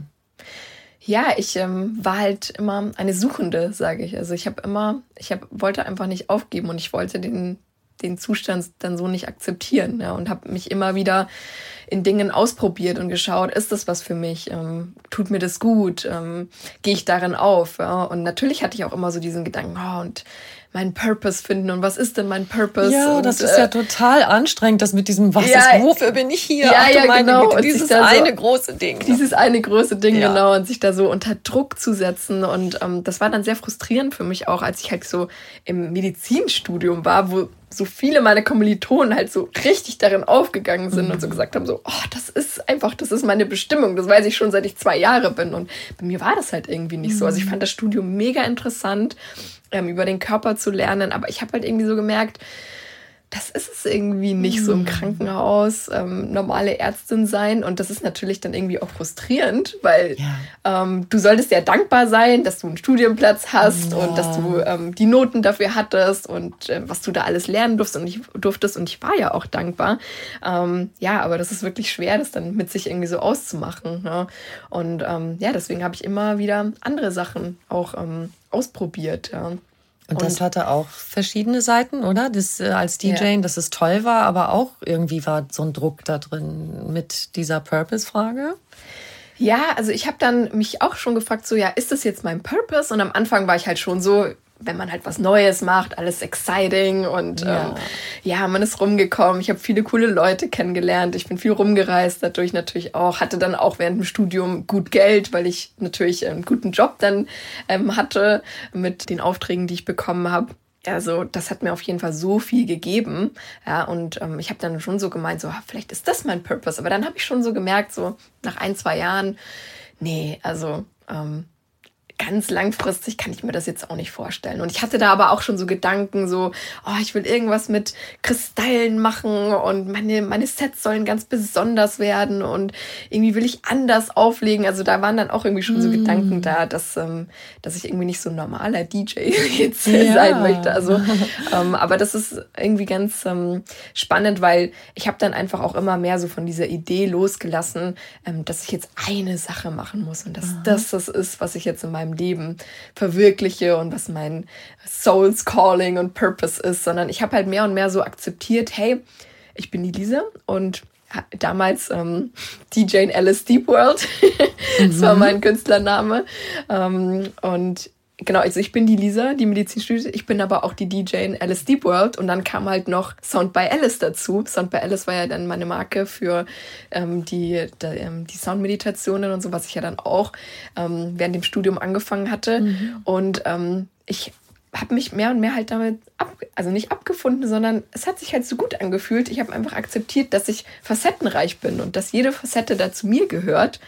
Ja, ich ähm, war halt immer eine Suchende, sage ich. Also ich habe immer, ich hab, wollte einfach nicht aufgeben und ich wollte den, den Zustand dann so nicht akzeptieren ja, und habe mich immer wieder in Dingen ausprobiert und geschaut, ist das was für mich? Ähm, tut mir das gut? Ähm, Gehe ich darin auf? Ja? Und natürlich hatte ich auch immer so diesen Gedanken, oh, und meinen Purpose finden und was ist denn mein Purpose? Ja, und, das ist ja äh, total anstrengend, das mit diesem Was ja, ist, wofür bin ich hier? Ja, Ach, ja, genau. Güte, dieses so, eine große Ding. Dieses eine große Ding, ja. genau. Und sich da so unter Druck zu setzen. Und ähm, das war dann sehr frustrierend für mich auch, als ich halt so im Medizinstudium war, wo so viele meiner Kommilitonen halt so richtig darin aufgegangen sind mhm. und so mhm. gesagt haben, so, oh, das ist einfach, das ist meine Bestimmung, das weiß ich schon, seit ich zwei Jahre bin. Und bei mir war das halt irgendwie nicht mhm. so. Also ich mhm. fand das Studium mega interessant, ähm, über den Körper zu lernen, aber ich habe halt irgendwie so gemerkt, das ist es irgendwie nicht so im mhm. Krankenhaus, ähm, normale Ärztin sein. Und das ist natürlich dann irgendwie auch frustrierend, weil ja. ähm, du solltest ja dankbar sein, dass du einen Studienplatz hast ja. und dass du ähm, die Noten dafür hattest und äh, was du da alles lernen durftest und ich durftest. Und ich war ja auch dankbar. Ähm, ja, aber das ist wirklich schwer, das dann mit sich irgendwie so auszumachen. Ne? Und ähm, ja, deswegen habe ich immer wieder andere Sachen auch ähm, ausprobiert. Ja. Und das hatte auch verschiedene Seiten, oder? Das äh, als DJ, ja. dass es toll war, aber auch irgendwie war so ein Druck da drin mit dieser Purpose-Frage. Ja, also ich habe dann mich auch schon gefragt, so ja, ist das jetzt mein Purpose? Und am Anfang war ich halt schon so, wenn man halt was Neues macht, alles exciting und ja, ähm, ja man ist rumgekommen. Ich habe viele coole Leute kennengelernt. Ich bin viel rumgereist, dadurch natürlich auch. Hatte dann auch während dem Studium gut Geld, weil ich natürlich einen guten Job dann ähm, hatte mit den Aufträgen, die ich bekommen habe. Also das hat mir auf jeden Fall so viel gegeben. Ja, und ähm, ich habe dann schon so gemeint, so vielleicht ist das mein Purpose. Aber dann habe ich schon so gemerkt, so nach ein, zwei Jahren, nee, also ähm, ganz langfristig kann ich mir das jetzt auch nicht vorstellen. Und ich hatte da aber auch schon so Gedanken, so, oh, ich will irgendwas mit Kristallen machen und meine, meine Sets sollen ganz besonders werden und irgendwie will ich anders auflegen. Also da waren dann auch irgendwie schon so mm. Gedanken da, dass, ähm, dass ich irgendwie nicht so ein normaler DJ jetzt ja. sein möchte. Also, ähm, aber das ist irgendwie ganz ähm, spannend, weil ich habe dann einfach auch immer mehr so von dieser Idee losgelassen, ähm, dass ich jetzt eine Sache machen muss und dass Aha. das das ist, was ich jetzt in meinem meinem Leben verwirkliche und was mein Soul's Calling und Purpose ist, sondern ich habe halt mehr und mehr so akzeptiert, hey, ich bin die Lisa und damals ähm, DJ Alice Deep World. das war mhm. mein Künstlername. Ähm, und genau, also ich bin die Lisa, die Medizinstudie, ich bin aber auch die DJ in Alice Deep World und dann kam halt noch Sound by Alice dazu. Sound by Alice war ja dann meine Marke für ähm, die, die, ähm, die Soundmeditationen und so, was ich ja dann auch ähm, während dem Studium angefangen hatte. Mhm. Und ähm, ich habe mich mehr und mehr halt damit ab, also nicht abgefunden, sondern es hat sich halt so gut angefühlt. Ich habe einfach akzeptiert, dass ich facettenreich bin und dass jede Facette da zu mir gehört.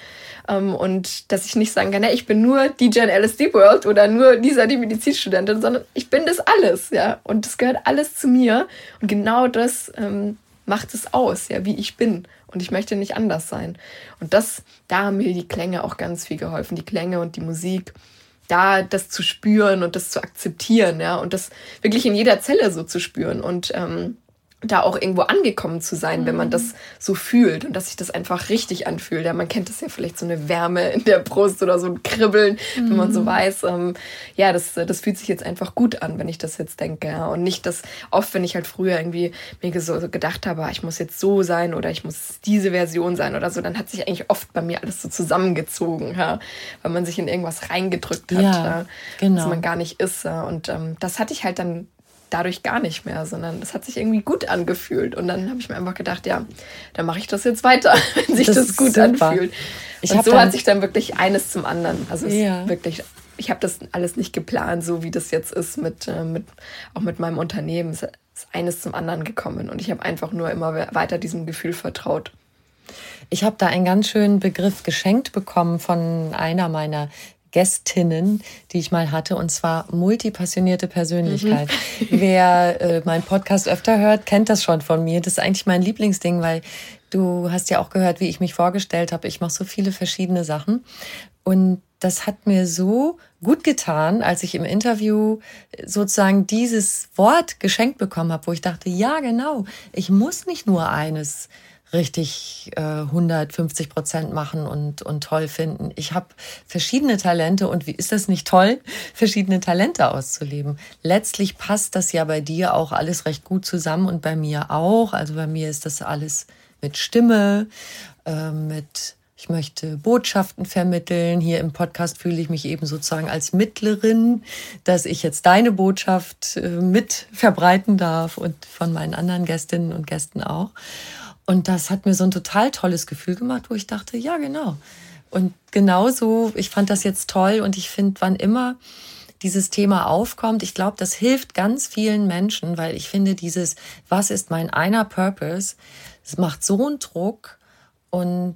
Ähm, und dass ich nicht sagen kann, ich bin nur DJ in LSD World oder nur Lisa, die Medizinstudentin, sondern ich bin das alles, ja. Und das gehört alles zu mir. Und genau das ähm, macht es aus, ja, wie ich bin. Und ich möchte nicht anders sein. Und das, da haben mir die Klänge auch ganz viel geholfen, die Klänge und die Musik da das zu spüren und das zu akzeptieren, ja, und das wirklich in jeder Zelle so zu spüren. Und ähm, da auch irgendwo angekommen zu sein, mhm. wenn man mhm. das so fühlt und dass sich das einfach richtig anfühlt. Ja, man kennt das ja vielleicht so eine Wärme in der Brust oder so ein Kribbeln, mhm. wenn man so mhm. weiß, ähm, ja, das, das fühlt sich jetzt einfach gut an, wenn ich das jetzt denke. Ja. Und nicht das oft, wenn ich halt früher irgendwie mir so gedacht habe, ah, ich muss jetzt so sein oder ich muss diese Version sein oder so, dann hat sich eigentlich oft bei mir alles so zusammengezogen, ja, weil man sich in irgendwas reingedrückt hat, ja, ja, genau. was man gar nicht ist. Ja. Und ähm, das hatte ich halt dann dadurch gar nicht mehr, sondern es hat sich irgendwie gut angefühlt. Und dann habe ich mir einfach gedacht, ja, dann mache ich das jetzt weiter, wenn sich das, das gut super. anfühlt. Ich und so hat sich dann wirklich eines zum anderen. Also ja. wirklich, ich habe das alles nicht geplant, so wie das jetzt ist mit, äh, mit auch mit meinem Unternehmen. Es ist eines zum anderen gekommen und ich habe einfach nur immer weiter diesem Gefühl vertraut. Ich habe da einen ganz schönen Begriff geschenkt bekommen von einer meiner Gästinnen, die ich mal hatte, und zwar multipassionierte Persönlichkeit. Mhm. Wer äh, meinen Podcast öfter hört, kennt das schon von mir. Das ist eigentlich mein Lieblingsding, weil du hast ja auch gehört, wie ich mich vorgestellt habe. Ich mache so viele verschiedene Sachen. Und das hat mir so gut getan, als ich im Interview sozusagen dieses Wort geschenkt bekommen habe, wo ich dachte, ja, genau, ich muss nicht nur eines richtig äh, 150 Prozent machen und, und toll finden. Ich habe verschiedene Talente und wie ist das nicht toll, verschiedene Talente auszuleben? Letztlich passt das ja bei dir auch alles recht gut zusammen und bei mir auch. Also bei mir ist das alles mit Stimme, äh, mit ich möchte Botschaften vermitteln. Hier im Podcast fühle ich mich eben sozusagen als Mittlerin, dass ich jetzt deine Botschaft äh, mit verbreiten darf und von meinen anderen Gästinnen und Gästen auch. Und das hat mir so ein total tolles Gefühl gemacht, wo ich dachte, ja, genau. Und genauso, ich fand das jetzt toll und ich finde, wann immer dieses Thema aufkommt, ich glaube, das hilft ganz vielen Menschen, weil ich finde, dieses, was ist mein einer Purpose, es macht so einen Druck und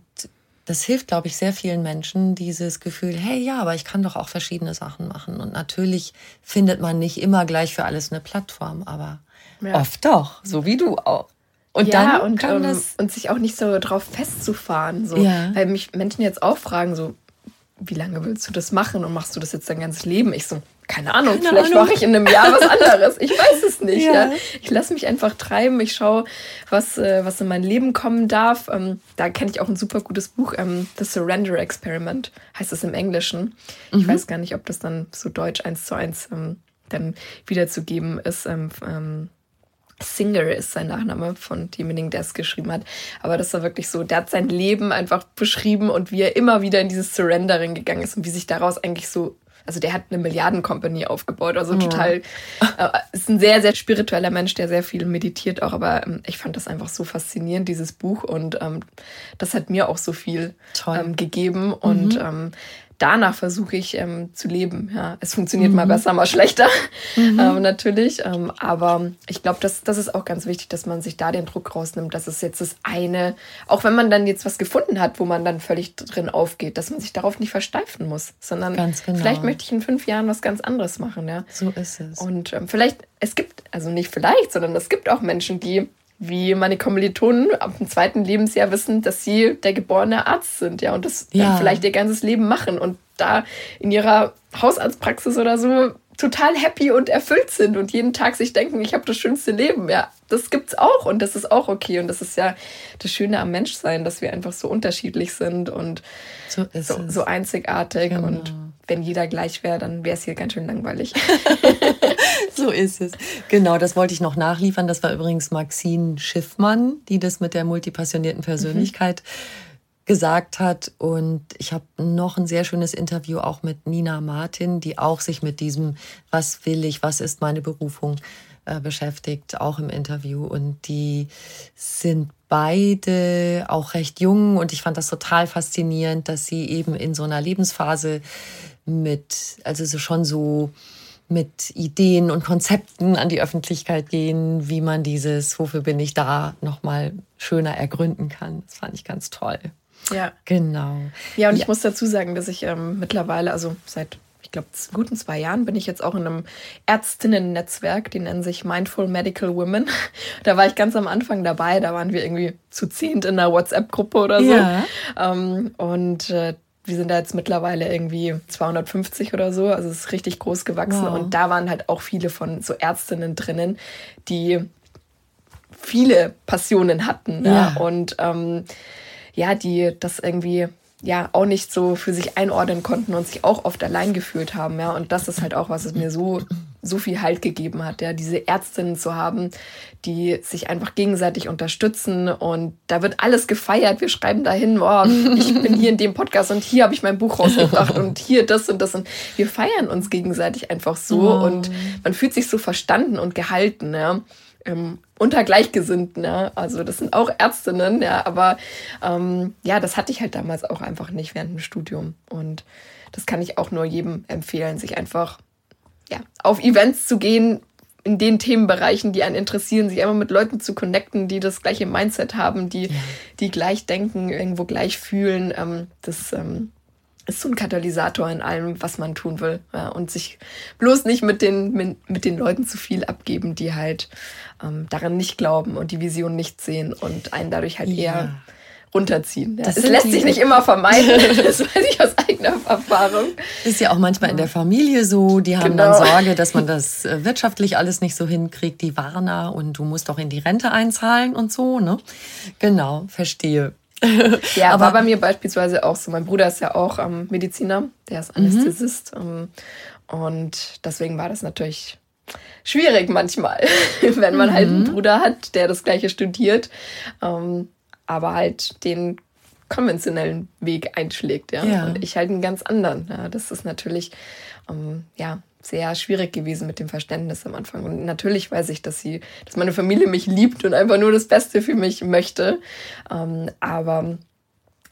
das hilft, glaube ich, sehr vielen Menschen, dieses Gefühl, hey, ja, aber ich kann doch auch verschiedene Sachen machen. Und natürlich findet man nicht immer gleich für alles eine Plattform, aber ja. oft doch, so wie du auch. Und ja, dann und, kann um, ähm, das und sich auch nicht so drauf festzufahren. So. Ja. Weil mich Menschen jetzt auch fragen, so, wie lange willst du das machen und machst du das jetzt dein ganzes Leben? Ich so, keine Ahnung, keine vielleicht mache ich in einem Jahr was anderes. Ich weiß es nicht. Ja. ja. Ich lasse mich einfach treiben. Ich schaue, was, äh, was in mein Leben kommen darf. Ähm, da kenne ich auch ein super gutes Buch, ähm, The Surrender Experiment, heißt es im Englischen. Mhm. Ich weiß gar nicht, ob das dann so deutsch eins zu eins ähm, dann wiederzugeben ist. Ähm, ähm, Singer ist sein Nachname von demjenigen, der es geschrieben hat. Aber das war wirklich so, der hat sein Leben einfach beschrieben und wie er immer wieder in dieses Surrendering gegangen ist und wie sich daraus eigentlich so also der hat eine Milliardencompany aufgebaut, also total, äh, ist ein sehr, sehr spiritueller Mensch, der sehr viel meditiert auch, aber ähm, ich fand das einfach so faszinierend, dieses Buch. Und ähm, das hat mir auch so viel ähm, gegeben. Und mhm. Danach versuche ich ähm, zu leben. Ja, es funktioniert mhm. mal besser, mal schlechter, mhm. ähm, natürlich. Ähm, aber ich glaube, das, das ist auch ganz wichtig, dass man sich da den Druck rausnimmt, dass es jetzt das eine, auch wenn man dann jetzt was gefunden hat, wo man dann völlig drin aufgeht, dass man sich darauf nicht versteifen muss, sondern genau. vielleicht möchte ich in fünf Jahren was ganz anderes machen. Ja, so ist es. Und ähm, vielleicht, es gibt, also nicht vielleicht, sondern es gibt auch Menschen, die wie meine Kommilitonen ab dem zweiten Lebensjahr wissen, dass sie der geborene Arzt sind, ja, und das ja. vielleicht ihr ganzes Leben machen und da in ihrer Hausarztpraxis oder so total happy und erfüllt sind und jeden Tag sich denken, ich habe das schönste Leben. Ja, das gibt's auch und das ist auch okay und das ist ja das Schöne am Menschsein, dass wir einfach so unterschiedlich sind und so, so, so einzigartig genau. und wenn jeder gleich wäre, dann wäre es hier ganz schön langweilig. so ist es. Genau, das wollte ich noch nachliefern. Das war übrigens Maxine Schiffmann, die das mit der multipassionierten Persönlichkeit mhm. Gesagt hat. Und ich habe noch ein sehr schönes Interview auch mit Nina Martin, die auch sich mit diesem, was will ich, was ist meine Berufung, äh, beschäftigt, auch im Interview. Und die sind beide auch recht jung und ich fand das total faszinierend, dass sie eben in so einer Lebensphase mit, also so schon so mit Ideen und Konzepten an die Öffentlichkeit gehen, wie man dieses, wofür bin ich da, nochmal schöner ergründen kann. Das fand ich ganz toll. Ja. Genau. Ja, und ja. ich muss dazu sagen, dass ich ähm, mittlerweile, also seit, ich glaube, guten zwei Jahren bin ich jetzt auch in einem Ärztinnen-Netzwerk, die nennen sich Mindful Medical Women. Da war ich ganz am Anfang dabei, da waren wir irgendwie zu zehnt in einer WhatsApp-Gruppe oder so. Ja. Ähm, und äh, wir sind da jetzt mittlerweile irgendwie 250 oder so, also es ist richtig groß gewachsen. Wow. Und da waren halt auch viele von so Ärztinnen drinnen, die viele Passionen hatten. Ja. ja. Und ähm, ja, die das irgendwie ja auch nicht so für sich einordnen konnten und sich auch oft allein gefühlt haben, ja. Und das ist halt auch, was es mir so so viel Halt gegeben hat, ja, diese Ärztinnen zu haben, die sich einfach gegenseitig unterstützen und da wird alles gefeiert. Wir schreiben dahin, oh, ich bin hier in dem Podcast und hier habe ich mein Buch rausgebracht und hier das und das und wir feiern uns gegenseitig einfach so oh. und man fühlt sich so verstanden und gehalten, ja. Ähm, unter Gleichgesinnten, ja. Also das sind auch Ärztinnen, ja, aber ähm, ja, das hatte ich halt damals auch einfach nicht während dem Studium. Und das kann ich auch nur jedem empfehlen, sich einfach ja, auf Events zu gehen, in den Themenbereichen, die einen interessieren, sich einfach mit Leuten zu connecten, die das gleiche Mindset haben, die, die gleich denken, irgendwo gleich fühlen. Ähm, das ähm, ist so ein Katalysator in allem, was man tun will. Ja, und sich bloß nicht mit den, mit, mit, den Leuten zu viel abgeben, die halt ähm, daran nicht glauben und die Vision nicht sehen und einen dadurch halt ja. eher runterziehen. Ja. Das, lässt sich nicht immer vermeiden, das weiß ich aus eigener Erfahrung. Ist ja auch manchmal in der Familie so, die haben genau. dann Sorge, dass man das äh, wirtschaftlich alles nicht so hinkriegt, die Warner und du musst doch in die Rente einzahlen und so, ne? Genau, verstehe ja, aber war bei mir beispielsweise auch so. Mein Bruder ist ja auch ähm, Mediziner, der ist Anästhesist. Mhm. Ähm, und deswegen war das natürlich schwierig manchmal, wenn man mhm. halt einen mhm. Bruder hat, der das gleiche studiert, ähm, aber halt den konventionellen Weg einschlägt. Ja? ja? Und ich halt einen ganz anderen. Ja? Das ist natürlich, ähm, ja, sehr schwierig gewesen mit dem Verständnis am Anfang. Und natürlich weiß ich, dass sie, dass meine Familie mich liebt und einfach nur das Beste für mich möchte. Ähm, aber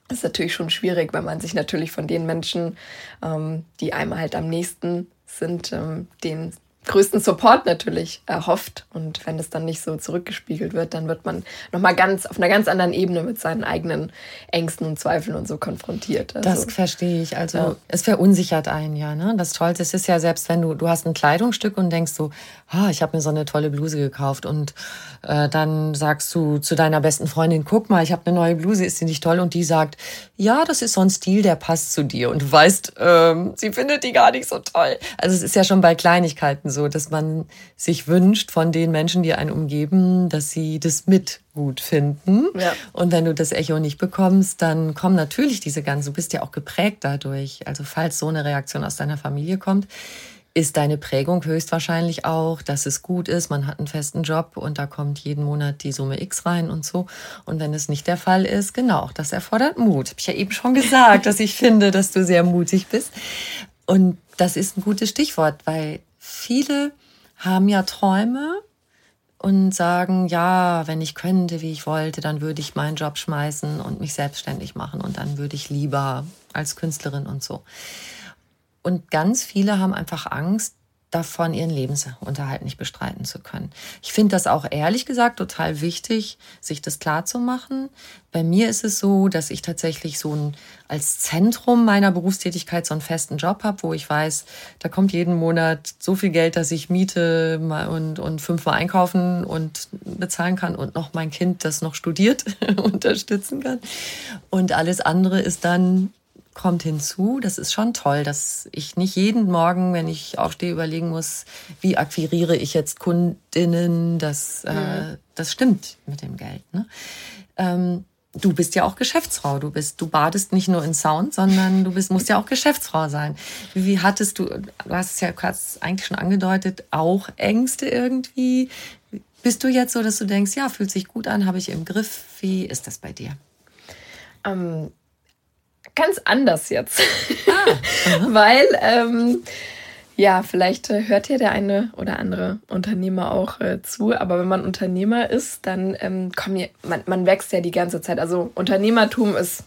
es ist natürlich schon schwierig, weil man sich natürlich von den Menschen, ähm, die einem halt am nächsten sind, ähm, den größten Support natürlich erhofft. Und wenn das dann nicht so zurückgespiegelt wird, dann wird man nochmal ganz auf einer ganz anderen Ebene mit seinen eigenen Ängsten und Zweifeln und so konfrontiert. Also, das verstehe ich. Also ja. es verunsichert einen ja. Ne? Das Tollste ist ja selbst, wenn du, du hast ein Kleidungsstück und denkst so, ah, ich habe mir so eine tolle Bluse gekauft und äh, dann sagst du zu deiner besten Freundin, guck mal, ich habe eine neue Bluse, ist die nicht toll? Und die sagt, ja, das ist so ein Stil, der passt zu dir. Und du weißt, ähm, sie findet die gar nicht so toll. Also es ist ja schon bei Kleinigkeiten so, dass man sich wünscht von den Menschen, die einen umgeben, dass sie das mit gut finden. Ja. Und wenn du das Echo nicht bekommst, dann kommen natürlich diese ganzen, du bist ja auch geprägt dadurch. Also falls so eine Reaktion aus deiner Familie kommt, ist deine Prägung höchstwahrscheinlich auch, dass es gut ist, man hat einen festen Job und da kommt jeden Monat die Summe X rein und so. Und wenn es nicht der Fall ist, genau, das erfordert Mut. Habe ich ja eben schon gesagt, dass ich finde, dass du sehr mutig bist. Und das ist ein gutes Stichwort, weil viele haben ja Träume und sagen, ja, wenn ich könnte, wie ich wollte, dann würde ich meinen Job schmeißen und mich selbstständig machen und dann würde ich lieber als Künstlerin und so. Und ganz viele haben einfach Angst, davon, ihren Lebensunterhalt nicht bestreiten zu können. Ich finde das auch ehrlich gesagt total wichtig, sich das klar zu machen. Bei mir ist es so, dass ich tatsächlich so ein, als Zentrum meiner Berufstätigkeit so einen festen Job habe, wo ich weiß, da kommt jeden Monat so viel Geld, dass ich Miete und, und fünfmal einkaufen und bezahlen kann und noch mein Kind, das noch studiert, unterstützen kann. Und alles andere ist dann kommt hinzu, das ist schon toll, dass ich nicht jeden Morgen, wenn ich aufstehe, überlegen muss, wie akquiriere ich jetzt Kundinnen. Das, äh, mhm. äh, das stimmt mit dem Geld. Ne? Ähm, du bist ja auch Geschäftsfrau. Du bist, du badest nicht nur in Sound, sondern du bist, musst ja auch Geschäftsfrau sein. Wie hattest du, du hast es ja eigentlich schon angedeutet, auch Ängste irgendwie? Bist du jetzt so, dass du denkst, ja, fühlt sich gut an, habe ich im Griff? Wie ist das bei dir? Ähm, ganz anders jetzt. Ah, Weil, ähm, ja, vielleicht äh, hört ja der eine oder andere Unternehmer auch äh, zu, aber wenn man Unternehmer ist, dann ähm, komm, man, man wächst ja die ganze Zeit. Also Unternehmertum ist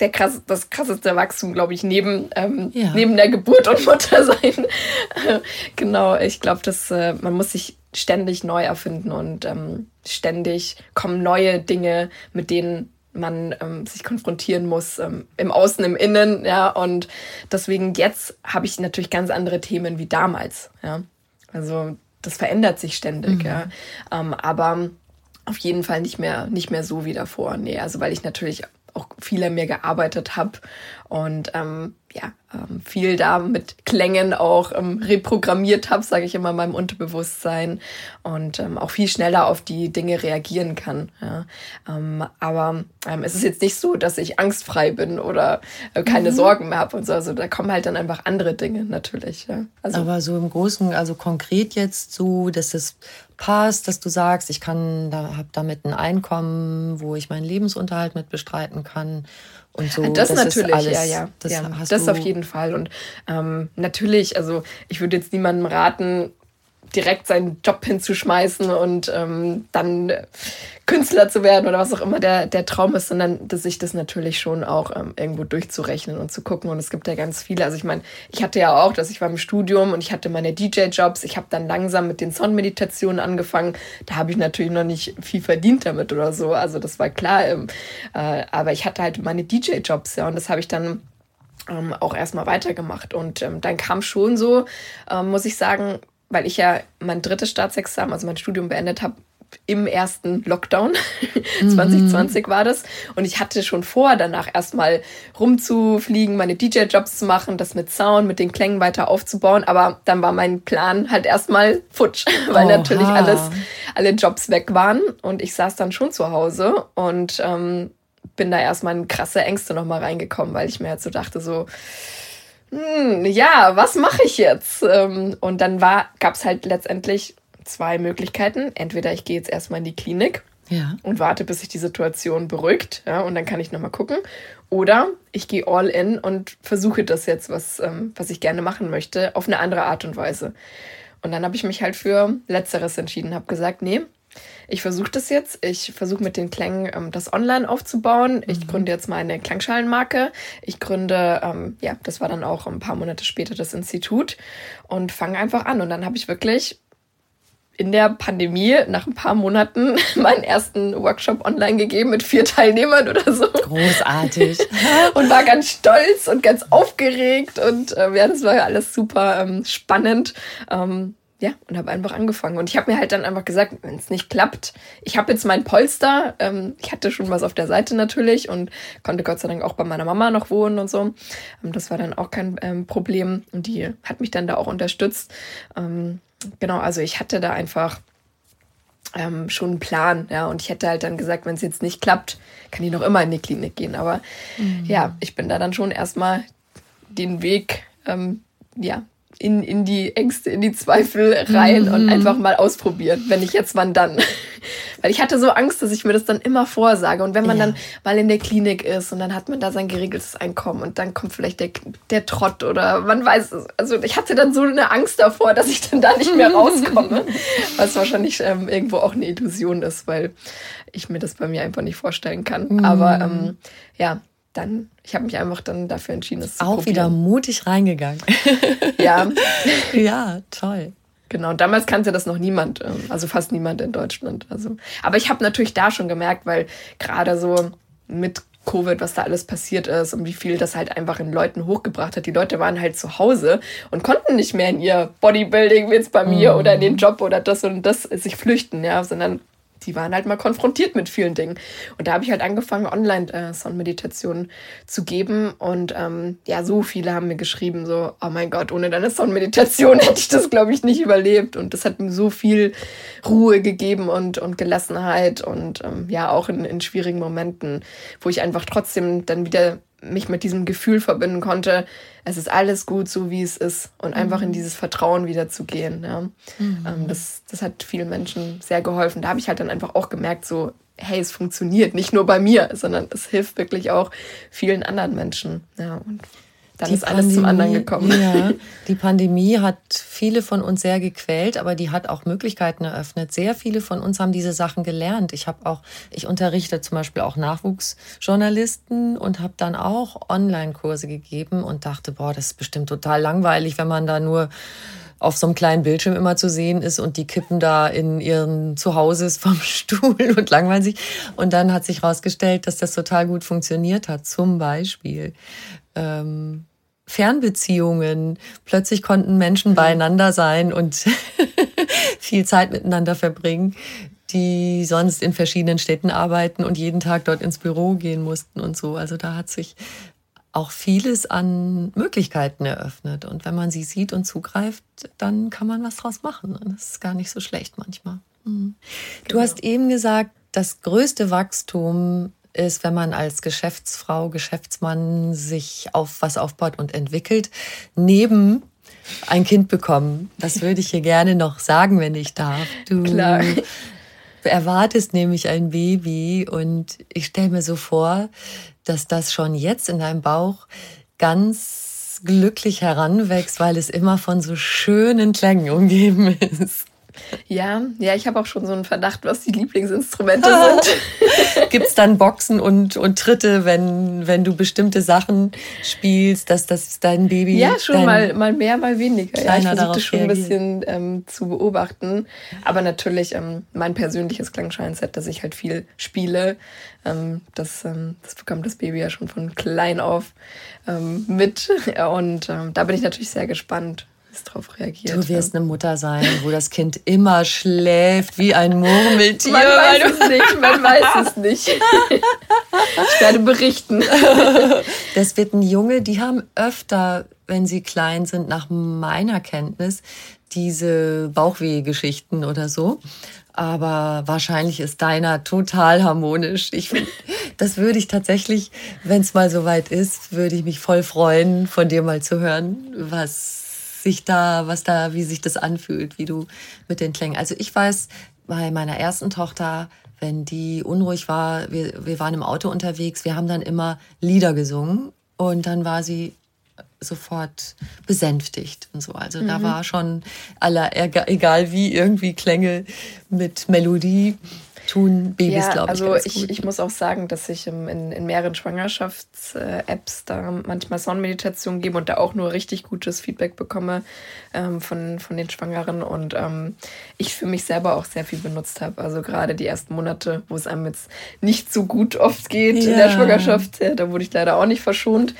der krass, das krasseste Wachstum, glaube ich, neben, ähm, ja. neben der Geburt und Muttersein. genau, ich glaube, dass äh, man muss sich ständig neu erfinden und ähm, ständig kommen neue Dinge, mit denen man ähm, sich konfrontieren muss, ähm, im Außen, im Innen, ja. Und deswegen jetzt habe ich natürlich ganz andere Themen wie damals, ja. Also das verändert sich ständig, mhm. ja. Ähm, aber auf jeden Fall nicht mehr, nicht mehr so wie davor. Nee, also weil ich natürlich auch viel an mir gearbeitet habe und ähm, ja, ähm, viel da mit Klängen auch ähm, reprogrammiert habe, sage ich immer, in meinem Unterbewusstsein und ähm, auch viel schneller auf die Dinge reagieren kann. Ja. Ähm, aber ähm, es ist jetzt nicht so, dass ich angstfrei bin oder äh, keine mhm. Sorgen mehr habe und so. Also da kommen halt dann einfach andere Dinge natürlich. Ja. Also, aber so im Großen, also konkret jetzt so, dass es passt, dass du sagst, ich kann da habe damit ein Einkommen, wo ich meinen Lebensunterhalt mit bestreiten kann und so. Das, das natürlich, alles, ja, ja. Das, ja, das auf jeden Fall. Und ähm, natürlich, also ich würde jetzt niemandem raten, direkt seinen Job hinzuschmeißen und ähm, dann Künstler zu werden oder was auch immer der, der Traum ist, sondern dass sich das natürlich schon auch ähm, irgendwo durchzurechnen und zu gucken. Und es gibt ja ganz viele. Also ich meine, ich hatte ja auch, dass ich war im Studium und ich hatte meine DJ-Jobs. Ich habe dann langsam mit den Sonnenmeditationen angefangen. Da habe ich natürlich noch nicht viel verdient damit oder so. Also das war klar. Ähm, äh, aber ich hatte halt meine DJ-Jobs, ja, und das habe ich dann ähm, auch erstmal weitergemacht. Und ähm, dann kam schon so, ähm, muss ich sagen, weil ich ja mein drittes Staatsexamen, also mein Studium beendet habe, im ersten Lockdown. 2020 mhm. war das. Und ich hatte schon vor, danach erstmal rumzufliegen, meine DJ-Jobs zu machen, das mit Sound, mit den Klängen weiter aufzubauen. Aber dann war mein Plan halt erstmal futsch, weil Oha. natürlich alles, alle Jobs weg waren. Und ich saß dann schon zu Hause und ähm, bin da erstmal in krasse Ängste nochmal reingekommen, weil ich mir halt so dachte, so, hm, ja, was mache ich jetzt? Ähm, und dann gab es halt letztendlich zwei Möglichkeiten. Entweder ich gehe jetzt erstmal in die Klinik ja. und warte, bis sich die Situation beruhigt, ja, und dann kann ich nochmal gucken. Oder ich gehe all in und versuche das jetzt, was, ähm, was ich gerne machen möchte, auf eine andere Art und Weise. Und dann habe ich mich halt für Letzteres entschieden, habe gesagt, nee, ich versuche das jetzt. Ich versuche mit den Klängen ähm, das online aufzubauen. Ich mhm. gründe jetzt meine Klangschalenmarke. Ich gründe, ähm, ja, das war dann auch ein paar Monate später das Institut und fange einfach an. Und dann habe ich wirklich in der Pandemie nach ein paar Monaten meinen ersten Workshop online gegeben mit vier Teilnehmern oder so. Großartig. und war ganz stolz und ganz aufgeregt und äh, ja, das war ja alles super ähm, spannend. Ähm, ja, und habe einfach angefangen. Und ich habe mir halt dann einfach gesagt, wenn es nicht klappt, ich habe jetzt mein Polster. Ähm, ich hatte schon was auf der Seite natürlich und konnte Gott sei Dank auch bei meiner Mama noch wohnen und so. Ähm, das war dann auch kein ähm, Problem. Und die hat mich dann da auch unterstützt. Ähm, genau, also ich hatte da einfach ähm, schon einen Plan, ja, und ich hätte halt dann gesagt, wenn es jetzt nicht klappt, kann ich noch immer in die Klinik gehen. Aber mhm. ja, ich bin da dann schon erstmal den Weg, ähm, ja, in, in die Ängste, in die Zweifel rein mhm. und einfach mal ausprobieren. Wenn nicht jetzt, wann dann? Weil ich hatte so Angst, dass ich mir das dann immer vorsage. Und wenn man ja. dann mal in der Klinik ist und dann hat man da sein geregeltes Einkommen und dann kommt vielleicht der, der Trott oder man weiß es. Also ich hatte dann so eine Angst davor, dass ich dann da nicht mehr rauskomme. was wahrscheinlich ähm, irgendwo auch eine Illusion ist, weil ich mir das bei mir einfach nicht vorstellen kann. Mhm. Aber ähm, ja, dann, ich habe mich einfach dann dafür entschieden, es zu Auch probieren. wieder mutig reingegangen. ja. ja, toll. Genau, damals kannte das noch niemand, ähm, also fast niemand in Deutschland. Also, aber ich habe natürlich da schon gemerkt, weil gerade so mit Covid, was da alles passiert ist und wie viel das halt einfach in Leuten hochgebracht hat. Die Leute waren halt zu Hause und konnten nicht mehr in ihr Bodybuilding, wie jetzt bei mir, mm. oder in den Job oder das und das sich flüchten, ja, sondern die waren halt mal konfrontiert mit vielen Dingen. Und da habe ich halt angefangen, Online-Sound-Meditationen äh, zu geben. Und ähm, ja, so viele haben mir geschrieben, so, oh mein Gott, ohne deine Sound-Meditation hätte ich das, glaube ich, nicht überlebt. Und das hat mir so viel Ruhe gegeben und, und Gelassenheit und ähm, ja, auch in, in schwierigen Momenten, wo ich einfach trotzdem dann wieder mich mit diesem Gefühl verbinden konnte, es ist alles gut, so wie es ist und mhm. einfach in dieses Vertrauen wieder zu gehen. Ja. Mhm. Ähm, das, das hat vielen Menschen sehr geholfen. Da habe ich halt dann einfach auch gemerkt, so, hey, es funktioniert nicht nur bei mir, sondern es hilft wirklich auch vielen anderen Menschen. Ja, und dann die ist alles Pandemie, zum anderen gekommen. Ja, die Pandemie hat viele von uns sehr gequält, aber die hat auch Möglichkeiten eröffnet. Sehr viele von uns haben diese Sachen gelernt. Ich habe auch, ich unterrichte zum Beispiel auch Nachwuchsjournalisten und habe dann auch Online-Kurse gegeben und dachte, boah, das ist bestimmt total langweilig, wenn man da nur auf so einem kleinen Bildschirm immer zu sehen ist und die kippen da in ihren Zuhauses vom Stuhl und langweilen sich. Und dann hat sich herausgestellt, dass das total gut funktioniert hat. Zum Beispiel ähm, Fernbeziehungen. Plötzlich konnten Menschen mhm. beieinander sein und viel Zeit miteinander verbringen, die sonst in verschiedenen Städten arbeiten und jeden Tag dort ins Büro gehen mussten und so. Also da hat sich auch vieles an Möglichkeiten eröffnet. Und wenn man sie sieht und zugreift, dann kann man was draus machen. Das ist gar nicht so schlecht manchmal. Mhm. Du genau. hast eben gesagt, das größte Wachstum ist, wenn man als Geschäftsfrau, Geschäftsmann sich auf was aufbaut und entwickelt, neben ein Kind bekommen. Das würde ich hier gerne noch sagen, wenn ich darf. Du Klar. erwartest nämlich ein Baby und ich stelle mir so vor, dass das schon jetzt in deinem Bauch ganz glücklich heranwächst, weil es immer von so schönen Klängen umgeben ist. Ja, ja, ich habe auch schon so einen Verdacht, was die Lieblingsinstrumente sind. Gibt es dann Boxen und, und Tritte, wenn, wenn du bestimmte Sachen spielst, dass das dein Baby. Ja, schon mal, mal mehr, mal weniger. Ja, ich versuche das schon reagiert. ein bisschen ähm, zu beobachten. Aber natürlich ähm, mein persönliches Klangscheinset, dass ich halt viel spiele. Ähm, das, ähm, das bekommt das Baby ja schon von klein auf ähm, mit. Und ähm, da bin ich natürlich sehr gespannt, es darauf reagiert. Du wirst eine Mutter sein, wo das Kind immer schläft wie ein Murmeltier. Man weiß es nicht, man weiß es nicht. ich werde berichten. Das wird ein Junge, die haben öfter, wenn sie klein sind, nach meiner Kenntnis, diese Bauchweh-Geschichten oder so. Aber wahrscheinlich ist deiner total harmonisch. Ich find, das würde ich tatsächlich, wenn es mal soweit ist, würde ich mich voll freuen, von dir mal zu hören, was sich da, was da, wie sich das anfühlt, wie du mit den Klängen. Also ich weiß, bei meiner ersten Tochter, wenn die unruhig war, wir, wir waren im Auto unterwegs, wir haben dann immer Lieder gesungen und dann war sie sofort besänftigt und so. Also mhm. da war schon aller, egal wie, irgendwie Klänge mit Melodie tun Babys, ja, glaube ich. Also ich, ich muss auch sagen, dass ich in, in mehreren Schwangerschafts-Apps da manchmal Sonnenmeditation gebe und da auch nur richtig gutes Feedback bekomme ähm, von, von den Schwangeren und ähm, ich für mich selber auch sehr viel benutzt habe. Also gerade die ersten Monate, wo es einem jetzt nicht so gut oft geht ja. in der Schwangerschaft, ja, da wurde ich leider auch nicht verschont.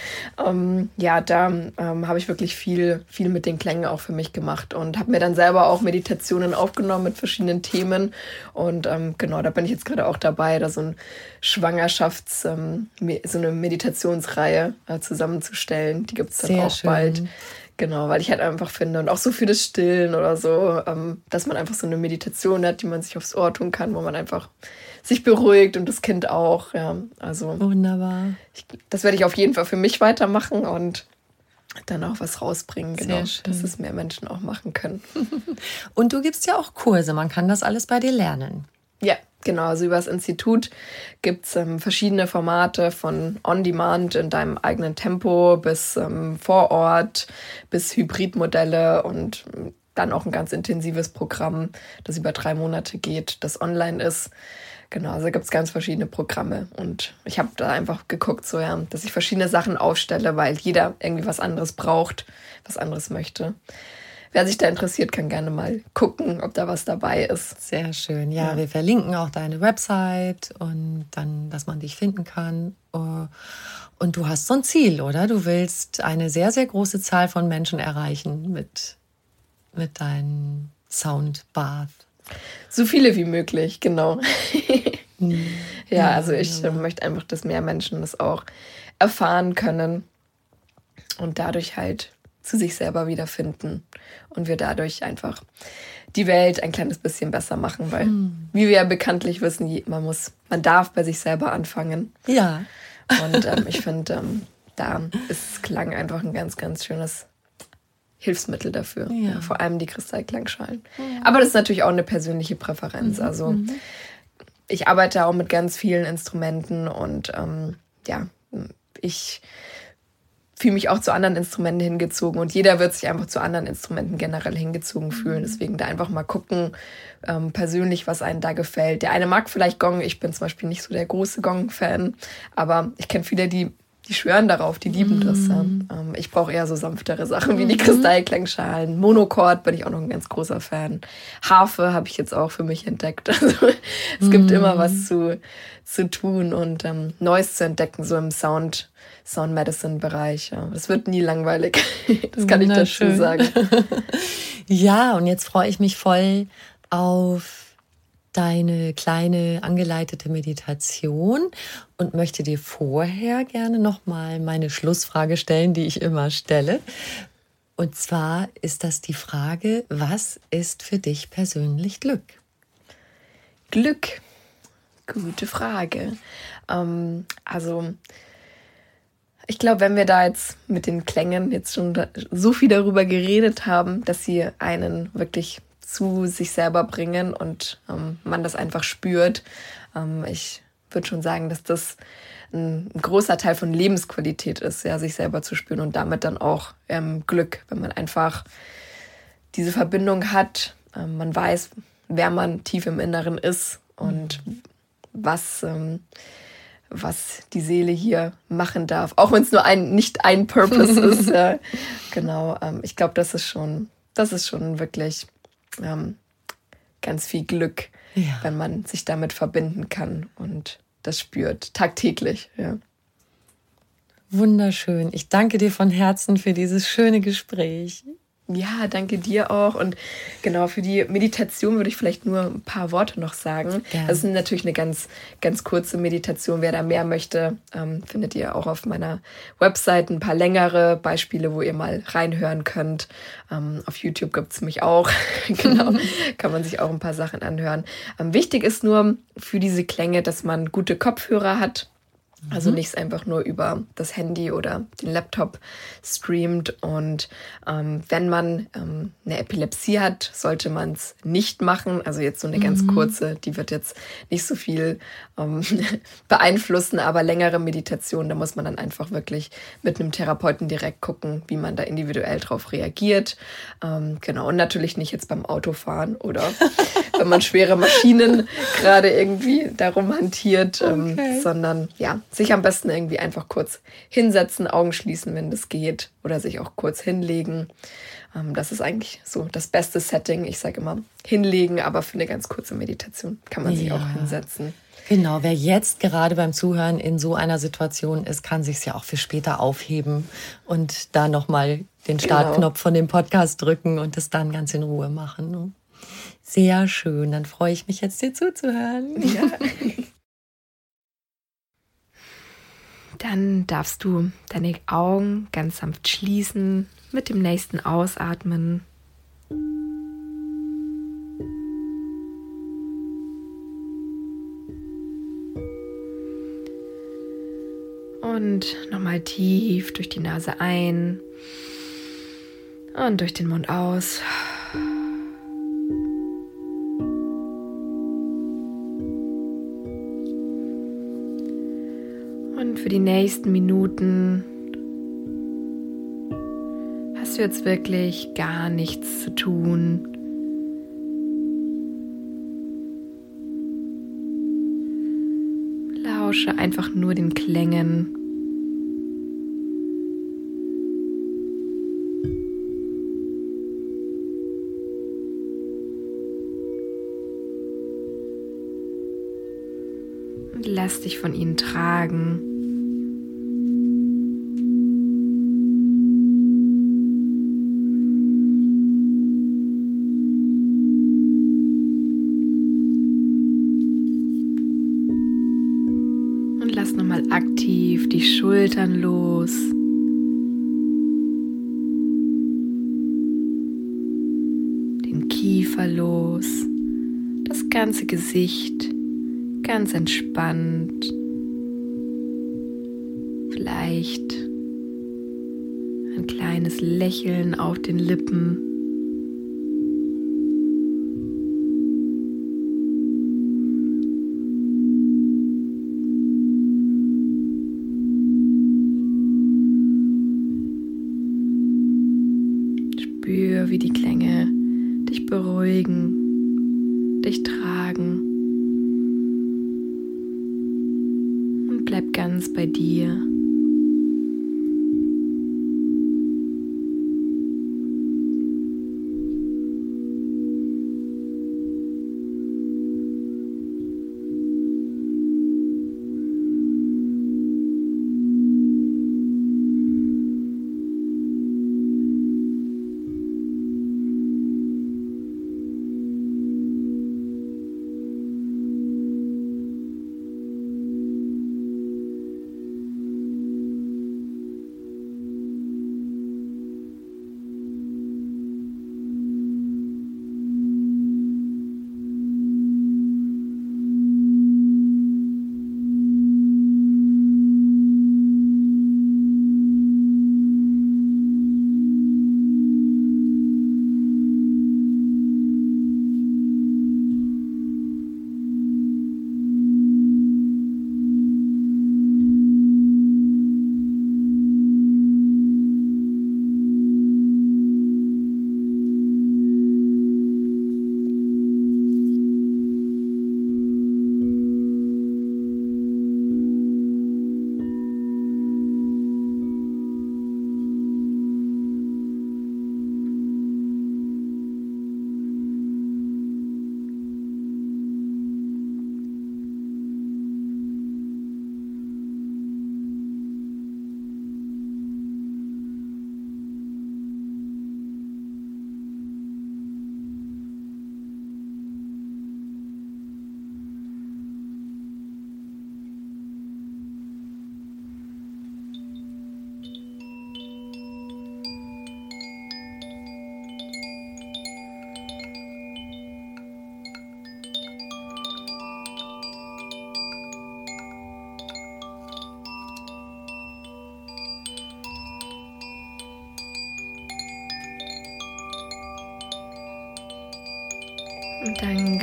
Ähm, ja, da ähm, habe ich wirklich viel, viel mit den Klängen auch für mich gemacht und habe mir dann selber auch Meditationen aufgenommen mit verschiedenen Themen und ähm, genau genau, da bin ich jetzt gerade auch dabei, da so ein Schwangerschafts-, ähm, so eine Meditationsreihe äh, zusammenzustellen. Die gibt es dann Sehr auch schön. bald. Genau, weil ich halt einfach finde und auch so für das Stillen oder so, ähm, dass man einfach so eine Meditation hat, die man sich aufs Ohr tun kann, wo man einfach sich beruhigt und das Kind auch. Ja, also wunderbar. Ich, das werde ich auf jeden Fall für mich weitermachen und dann auch was rausbringen, genau, dass es mehr Menschen auch machen können. und du gibst ja auch Kurse, man kann das alles bei dir lernen. Ja, genau. Also über das Institut gibt es ähm, verschiedene Formate von On-Demand in deinem eigenen Tempo bis ähm, vor Ort, bis Hybridmodelle und ähm, dann auch ein ganz intensives Programm, das über drei Monate geht, das online ist. Genau, also gibt es ganz verschiedene Programme. Und ich habe da einfach geguckt, so ja, dass ich verschiedene Sachen aufstelle, weil jeder irgendwie was anderes braucht, was anderes möchte wer sich da interessiert, kann gerne mal gucken, ob da was dabei ist. Sehr schön. Ja, ja. wir verlinken auch deine Website und dann, dass man dich finden kann. Oh, und du hast so ein Ziel, oder? Du willst eine sehr, sehr große Zahl von Menschen erreichen mit, mit deinem Soundbath. So viele wie möglich, genau. Hm. ja, also ich ja. möchte einfach, dass mehr Menschen das auch erfahren können und dadurch halt zu sich selber wiederfinden und wir dadurch einfach die Welt ein kleines bisschen besser machen, weil mhm. wie wir ja bekanntlich wissen, man muss, man darf bei sich selber anfangen. Ja. Und ähm, ich finde, ähm, da ist Klang einfach ein ganz, ganz schönes Hilfsmittel dafür. Ja. Ja, vor allem die Kristallklangschalen. Ja. Aber das ist natürlich auch eine persönliche Präferenz. Mhm. Also mhm. ich arbeite auch mit ganz vielen Instrumenten und ähm, ja, ich fühle mich auch zu anderen Instrumenten hingezogen und jeder wird sich einfach zu anderen Instrumenten generell hingezogen fühlen. Mhm. Deswegen da einfach mal gucken, ähm, persönlich, was einem da gefällt. Der eine mag vielleicht Gong, ich bin zum Beispiel nicht so der große Gong-Fan, aber ich kenne viele, die die schwören darauf, die lieben das. Ja. Mhm. Ähm, ich brauche eher so sanftere Sachen wie die mhm. Kristallklangschalen. Monochord bin ich auch noch ein ganz großer Fan. Harfe habe ich jetzt auch für mich entdeckt. Also es gibt immer was zu, zu tun und ähm, Neues zu entdecken, so im Sound, Sound Medicine Bereich. Ja. Es wird nie langweilig. das kann ich dazu sagen. ja, und jetzt freue ich mich voll auf deine kleine angeleitete Meditation und möchte dir vorher gerne nochmal meine Schlussfrage stellen, die ich immer stelle. Und zwar ist das die Frage, was ist für dich persönlich Glück? Glück, gute Frage. Ähm, also ich glaube, wenn wir da jetzt mit den Klängen jetzt schon so viel darüber geredet haben, dass sie einen wirklich zu sich selber bringen und ähm, man das einfach spürt. Ähm, ich würde schon sagen, dass das ein, großer Teil von Lebensqualität ist, ja, sich selber zu spüren und damit dann auch ähm, Glück, wenn man einfach diese Verbindung hat ähm, man weiß, wer man tief im Inneren ist und was, ähm, was die Seele hier machen darf. Auch wenn es nur ein, nicht ein Purpose ist. Ja. Genau. Ähm, ich glaube, das ist schon, das ist schon wirklich ähm, ganz viel Glück, ja. wenn man sich damit verbinden kann und das spürt, tagtäglich. Ja. Wunderschön. Ich danke dir von Herzen für dieses schöne Gespräch. Ja, danke dir auch. Und genau, für die Meditation würde ich vielleicht nur ein paar Worte noch sagen. Ja. Das ist natürlich eine ganz, ganz kurze Meditation. Wer da mehr möchte, ähm, findet ihr auch auf meiner Website ein paar längere Beispiele, wo ihr mal reinhören könnt. Ähm, auf YouTube gibt es mich auch. genau, kann man sich auch ein paar Sachen anhören. Ähm, wichtig ist nur für diese Klänge, dass man gute Kopfhörer hat also mhm. nicht einfach nur über das Handy oder den Laptop streamt. Und ähm, wenn man ähm, eine Epilepsie hat, sollte man es nicht machen. Also jetzt so eine ganz mhm. kurze, die wird jetzt nicht so viel ähm, beeinflussen, aber längere Meditation, da muss man dann einfach wirklich mit einem Therapeuten direkt gucken, wie man da individuell drauf reagiert. Ähm, genau, und natürlich nicht jetzt beim Autofahren oder wenn man schwere Maschinen gerade irgendwie darum hantiert, ähm, okay. sondern ja, sich am besten irgendwie einfach kurz hinsetzen, Augen schließen, wenn das geht, oder sich auch kurz hinlegen. Ähm, das ist eigentlich so das beste Setting. Ich sage immer hinlegen, aber für eine ganz kurze Meditation kann man sich auch hinsetzen. Genau, wer jetzt gerade beim Zuhören in so einer Situation ist, kann sich ja auch für später aufheben und da nochmal den genau. Startknopf genau. von dem Podcast drücken und es dann ganz in Ruhe machen. Ne? Sehr schön, dann freue ich mich jetzt, dir zuzuhören. Ja. Dann darfst du deine Augen ganz sanft schließen, mit dem nächsten Ausatmen. Und nochmal tief durch die Nase ein und durch den Mund aus. Für die nächsten Minuten hast du jetzt wirklich gar nichts zu tun. Lausche einfach nur den Klängen. Und lass dich von ihnen tragen. Schultern los. Den Kiefer los. Das ganze Gesicht ganz entspannt. Vielleicht ein kleines Lächeln auf den Lippen. Ganz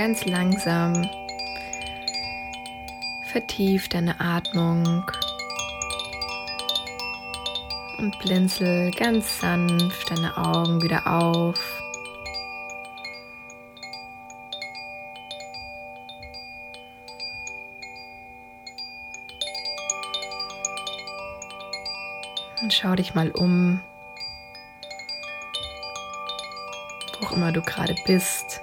ganz langsam vertief deine Atmung und blinzel ganz sanft deine Augen wieder auf. Und schau dich mal um, wo auch immer du gerade bist.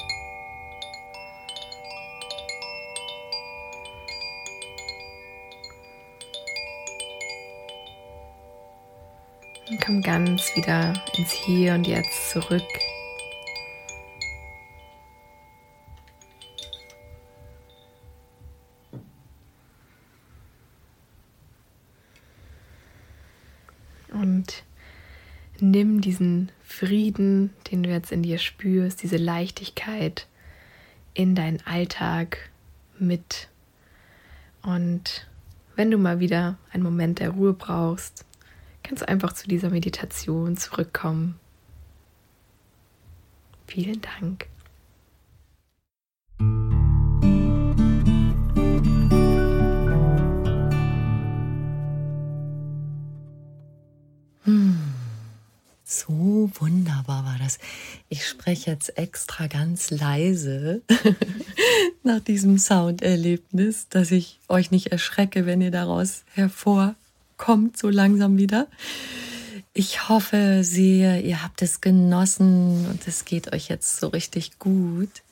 Ganz wieder ins Hier und Jetzt zurück. Und nimm diesen Frieden, den du jetzt in dir spürst, diese Leichtigkeit in deinen Alltag mit. Und wenn du mal wieder einen Moment der Ruhe brauchst, du einfach zu dieser Meditation zurückkommen. Vielen Dank. So wunderbar war das. Ich spreche jetzt extra ganz leise nach diesem Sounderlebnis, dass ich euch nicht erschrecke, wenn ihr daraus hervor kommt so langsam wieder. Ich hoffe sehr, ihr habt es genossen und es geht euch jetzt so richtig gut.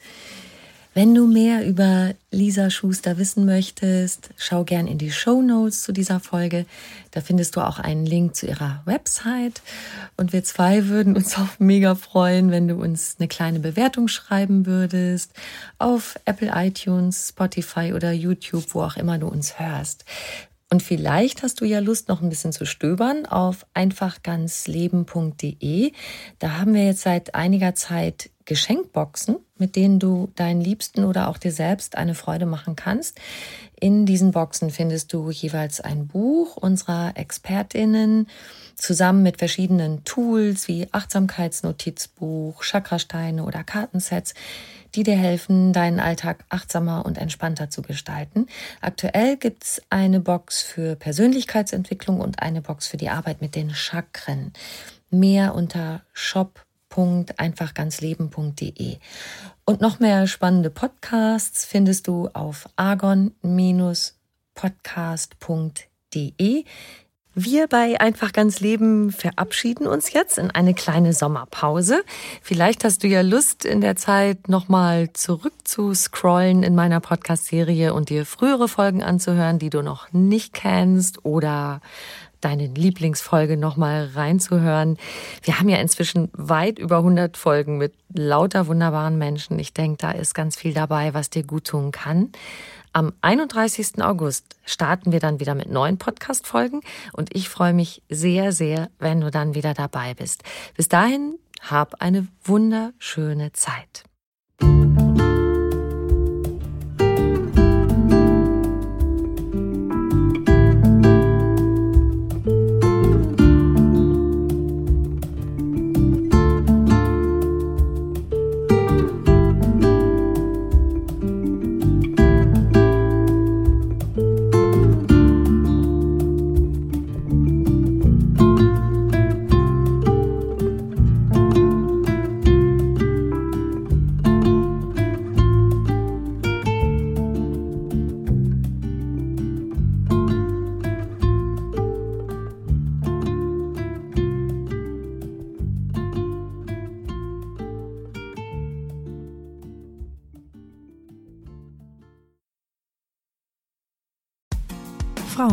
Wenn du mehr über Lisa Schuster wissen möchtest, schau gern in die Show Notes zu dieser Folge. Da findest du auch einen Link zu ihrer Website. Und wir zwei würden uns auch mega freuen, wenn du uns eine kleine Bewertung schreiben würdest auf Apple iTunes, Spotify oder YouTube, wo auch immer du uns hörst. Und vielleicht hast du ja Lust, noch ein bisschen zu stöbern auf einfachganzleben.de. Da haben wir jetzt seit einiger Zeit Geschenkboxen, mit denen du deinen Liebsten oder auch dir selbst eine Freude machen kannst. In diesen Boxen findest du jeweils ein Buch unserer Expertinnen zusammen mit verschiedenen Tools wie Achtsamkeitsnotizbuch, Chakrasteine oder Kartensets die dir helfen, deinen Alltag achtsamer und entspannter zu gestalten. Aktuell gibt's eine Box für Persönlichkeitsentwicklung und eine Box für die Arbeit mit den Chakren. Mehr unter shop.einfachganzleben.de. Und noch mehr spannende Podcasts findest du auf argon-podcast.de. Wir bei Einfach ganz Leben verabschieden uns jetzt in eine kleine Sommerpause. Vielleicht hast du ja Lust, in der Zeit nochmal zurück zu scrollen in meiner Podcast-Serie und dir frühere Folgen anzuhören, die du noch nicht kennst oder deine Lieblingsfolge nochmal reinzuhören. Wir haben ja inzwischen weit über 100 Folgen mit lauter wunderbaren Menschen. Ich denke, da ist ganz viel dabei, was dir gut tun kann. Am 31. August starten wir dann wieder mit neuen Podcast-Folgen und ich freue mich sehr, sehr, wenn du dann wieder dabei bist. Bis dahin, hab eine wunderschöne Zeit.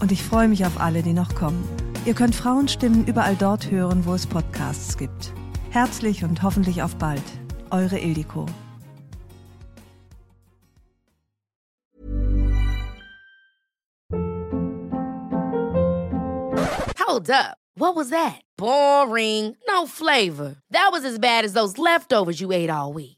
Und ich freue mich auf alle, die noch kommen. Ihr könnt Frauenstimmen überall dort hören, wo es Podcasts gibt. Herzlich und hoffentlich auf bald. Eure Ildiko. Hold up. What was that? Boring. No flavor. That was as bad as those leftovers you ate all week.